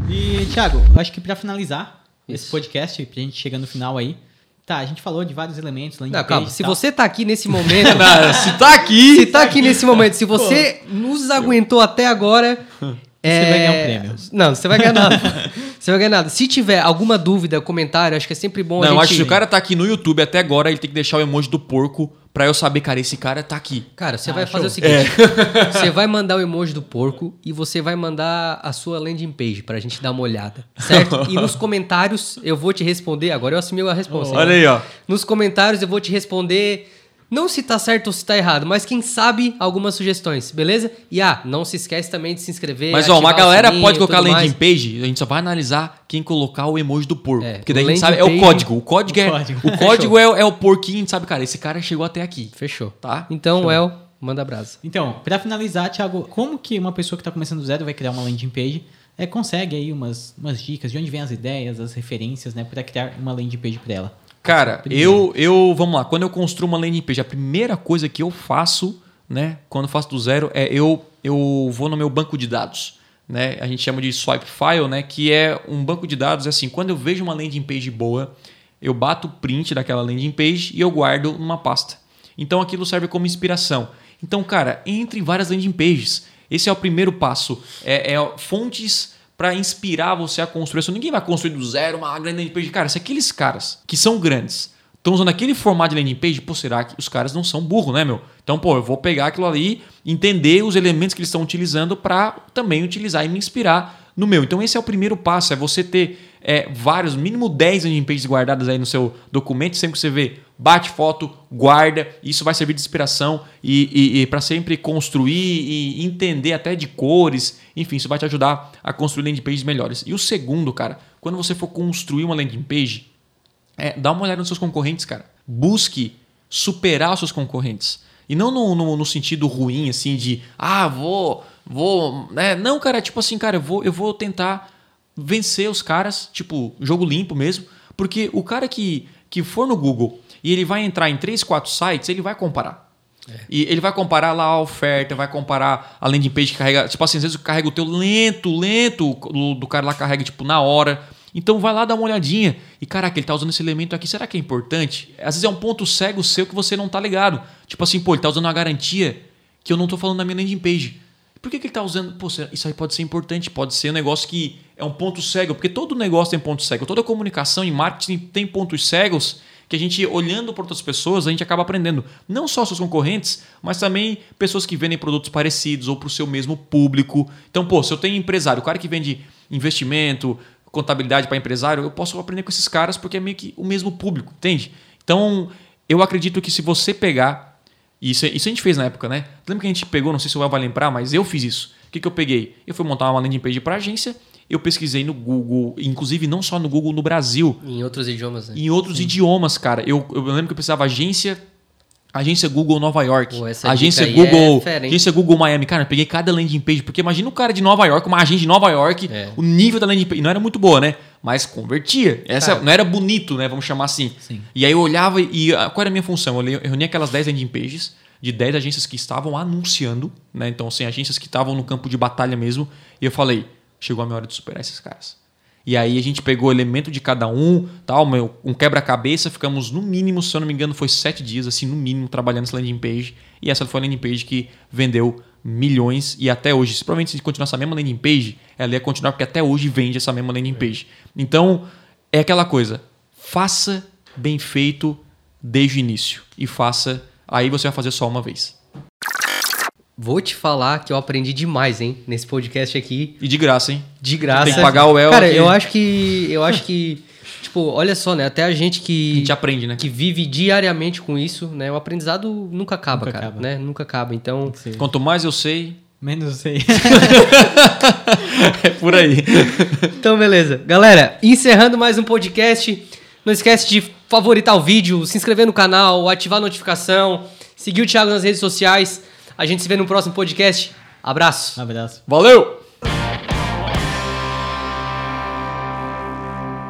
e, Thiago, eu acho que pra finalizar esse Isso. podcast, pra gente chegar no final aí, Tá, a gente falou de vários elementos, landing Não, calma. Se você tá aqui nesse momento. [laughs] se tá aqui. se tá aqui nesse momento, se você nos aguentou até agora. [laughs] é, vai ganhar um prêmio. Não, você vai ganhar nada. [laughs] você vai ganhar nada. Se tiver alguma dúvida, comentário, acho que é sempre bom a Não, eu gente... acho que se o cara tá aqui no YouTube até agora, ele tem que deixar o emoji do porco pra eu saber, cara, esse cara tá aqui. Cara, você Ah, vai fazer o show. seguinte: [laughs] você vai mandar o emoji do porco e você vai mandar a sua landing page pra gente dar uma olhada, certo? E nos comentários eu vou te responder. Agora eu assumi a resposta. Olha aí, ó. Nos comentários eu vou te responder. Não se tá certo ou se tá errado, mas quem sabe algumas sugestões, beleza? E ah, não se esquece também de se inscrever. Mas ó, uma o galera sininho, pode colocar tudo landing mais. page, a gente só vai analisar quem colocar o emoji do porco. É, porque daí o a gente sabe, é o page- código. O código O é, código. o código é, é o porquinho, a gente sabe, cara, esse cara chegou até aqui. Fechou. Tá? Então, El, manda brasa. Então, pra finalizar, Thiago, como que uma pessoa que tá começando do zero vai criar uma landing page? É, consegue aí umas, umas dicas de onde vem as ideias, as referências, né, para criar uma landing page para ela. Cara, Primeiro. eu, eu, vamos lá, quando eu construo uma landing page, a primeira coisa que eu faço, né, quando eu faço do zero, é eu, eu vou no meu banco de dados, né, a gente chama de swipe file, né, que é um banco de dados, é assim, quando eu vejo uma landing page boa, eu bato o print daquela landing page e eu guardo numa pasta. Então aquilo serve como inspiração. Então, cara, entre várias landing pages. Esse é o primeiro passo. É, é fontes para inspirar você a construir. Isso ninguém vai construir do zero uma grande landing page. Cara, se aqueles caras que são grandes estão usando aquele formato de landing page, pô, será que os caras não são burros, né, meu? Então, pô, eu vou pegar aquilo ali, entender os elementos que eles estão utilizando para também utilizar e me inspirar no meu. Então, esse é o primeiro passo, é você ter é, vários, mínimo 10 landing pages guardadas aí no seu documento, sempre que você vê, bate foto, guarda, isso vai servir de inspiração e, e, e para sempre construir e entender até de cores, enfim, isso vai te ajudar a construir landing pages melhores. E o segundo, cara, quando você for construir uma landing page, é, dá uma olhada nos seus concorrentes, cara. Busque superar os seus concorrentes. E não no, no, no sentido ruim, assim, de ah, vou, vou. Né? Não, cara, tipo assim, cara, eu vou, eu vou tentar vencer os caras, tipo, jogo limpo mesmo. Porque o cara que, que for no Google e ele vai entrar em 3, 4 sites, ele vai comparar. E ele vai comparar lá a oferta, vai comparar a landing page que carrega. Tipo assim, às vezes carrega o teu lento, lento, do, do cara lá carrega, tipo, na hora. Então vai lá dar uma olhadinha. E caraca, ele tá usando esse elemento aqui, será que é importante? Às vezes é um ponto cego seu que você não tá ligado. Tipo assim, pô, ele tá usando uma garantia que eu não tô falando na minha landing page. Por que, que ele tá usando? Pô, será- isso aí pode ser importante, pode ser um negócio que é um ponto cego, porque todo negócio tem ponto cego. Toda comunicação e marketing tem pontos cegos que a gente, olhando para outras pessoas, a gente acaba aprendendo. Não só seus concorrentes, mas também pessoas que vendem produtos parecidos ou para o seu mesmo público. Então, pô, se eu tenho empresário, o cara que vende investimento, contabilidade para empresário, eu posso aprender com esses caras porque é meio que o mesmo público, entende? Então, eu acredito que se você pegar. Isso, isso a gente fez na época, né? Lembra que a gente pegou, não sei se o El vai lembrar, mas eu fiz isso. O que, que eu peguei? Eu fui montar uma landing page para agência, eu pesquisei no Google, inclusive não só no Google, no Brasil, Em outros idiomas, né? em outros idiomas, cara. Eu, eu lembro que eu precisava agência. Agência Google Nova York. Pô, essa agência Google. é agência Google Miami. Cara, eu peguei cada landing page, porque imagina o cara de Nova York, uma agência de Nova York, É. o nível da landing page. Não era muito boa, né? Mas convertia. Essa Cara. não era bonito, né? Vamos chamar assim. Sim. E aí eu olhava e ah, qual era a minha função? Eu reunia aquelas 10 landing pages de 10 agências que estavam anunciando, né? Então, assim, agências que estavam no campo de batalha mesmo. E eu falei, chegou a minha hora de superar esses caras. E aí a gente pegou o elemento de cada um, tal, um quebra-cabeça, ficamos no mínimo, se eu não me engano, foi sete dias, assim, no mínimo, trabalhando essa landing page. E essa foi a landing page que vendeu milhões e até hoje. Se provavelmente se continuar essa mesma landing page, ela ia continuar porque até hoje vende essa mesma landing page. Então, é aquela coisa, faça bem feito desde o início. E faça, aí você vai fazer só uma vez. Vou te falar que eu aprendi demais, hein, nesse podcast aqui. E de graça, hein? De graça. Tem que pagar o El Cara, aqui. eu acho que. Eu acho que. Tipo, olha só, né? Até a gente A que. gente aprende, né? que vive diariamente com isso, né? O aprendizado nunca acaba, Nunca cara. acaba. Né? Nunca acaba. Então. Sim. Quanto mais eu sei, Menos eu sei. [laughs] é por aí. Então, beleza. Galera, encerrando mais um podcast. Não esquece de favoritar o vídeo, se inscrever no canal, ativar a notificação, seguir o Thiago nas redes sociais. A gente se vê no próximo podcast. Abraço. Abraço. Valeu!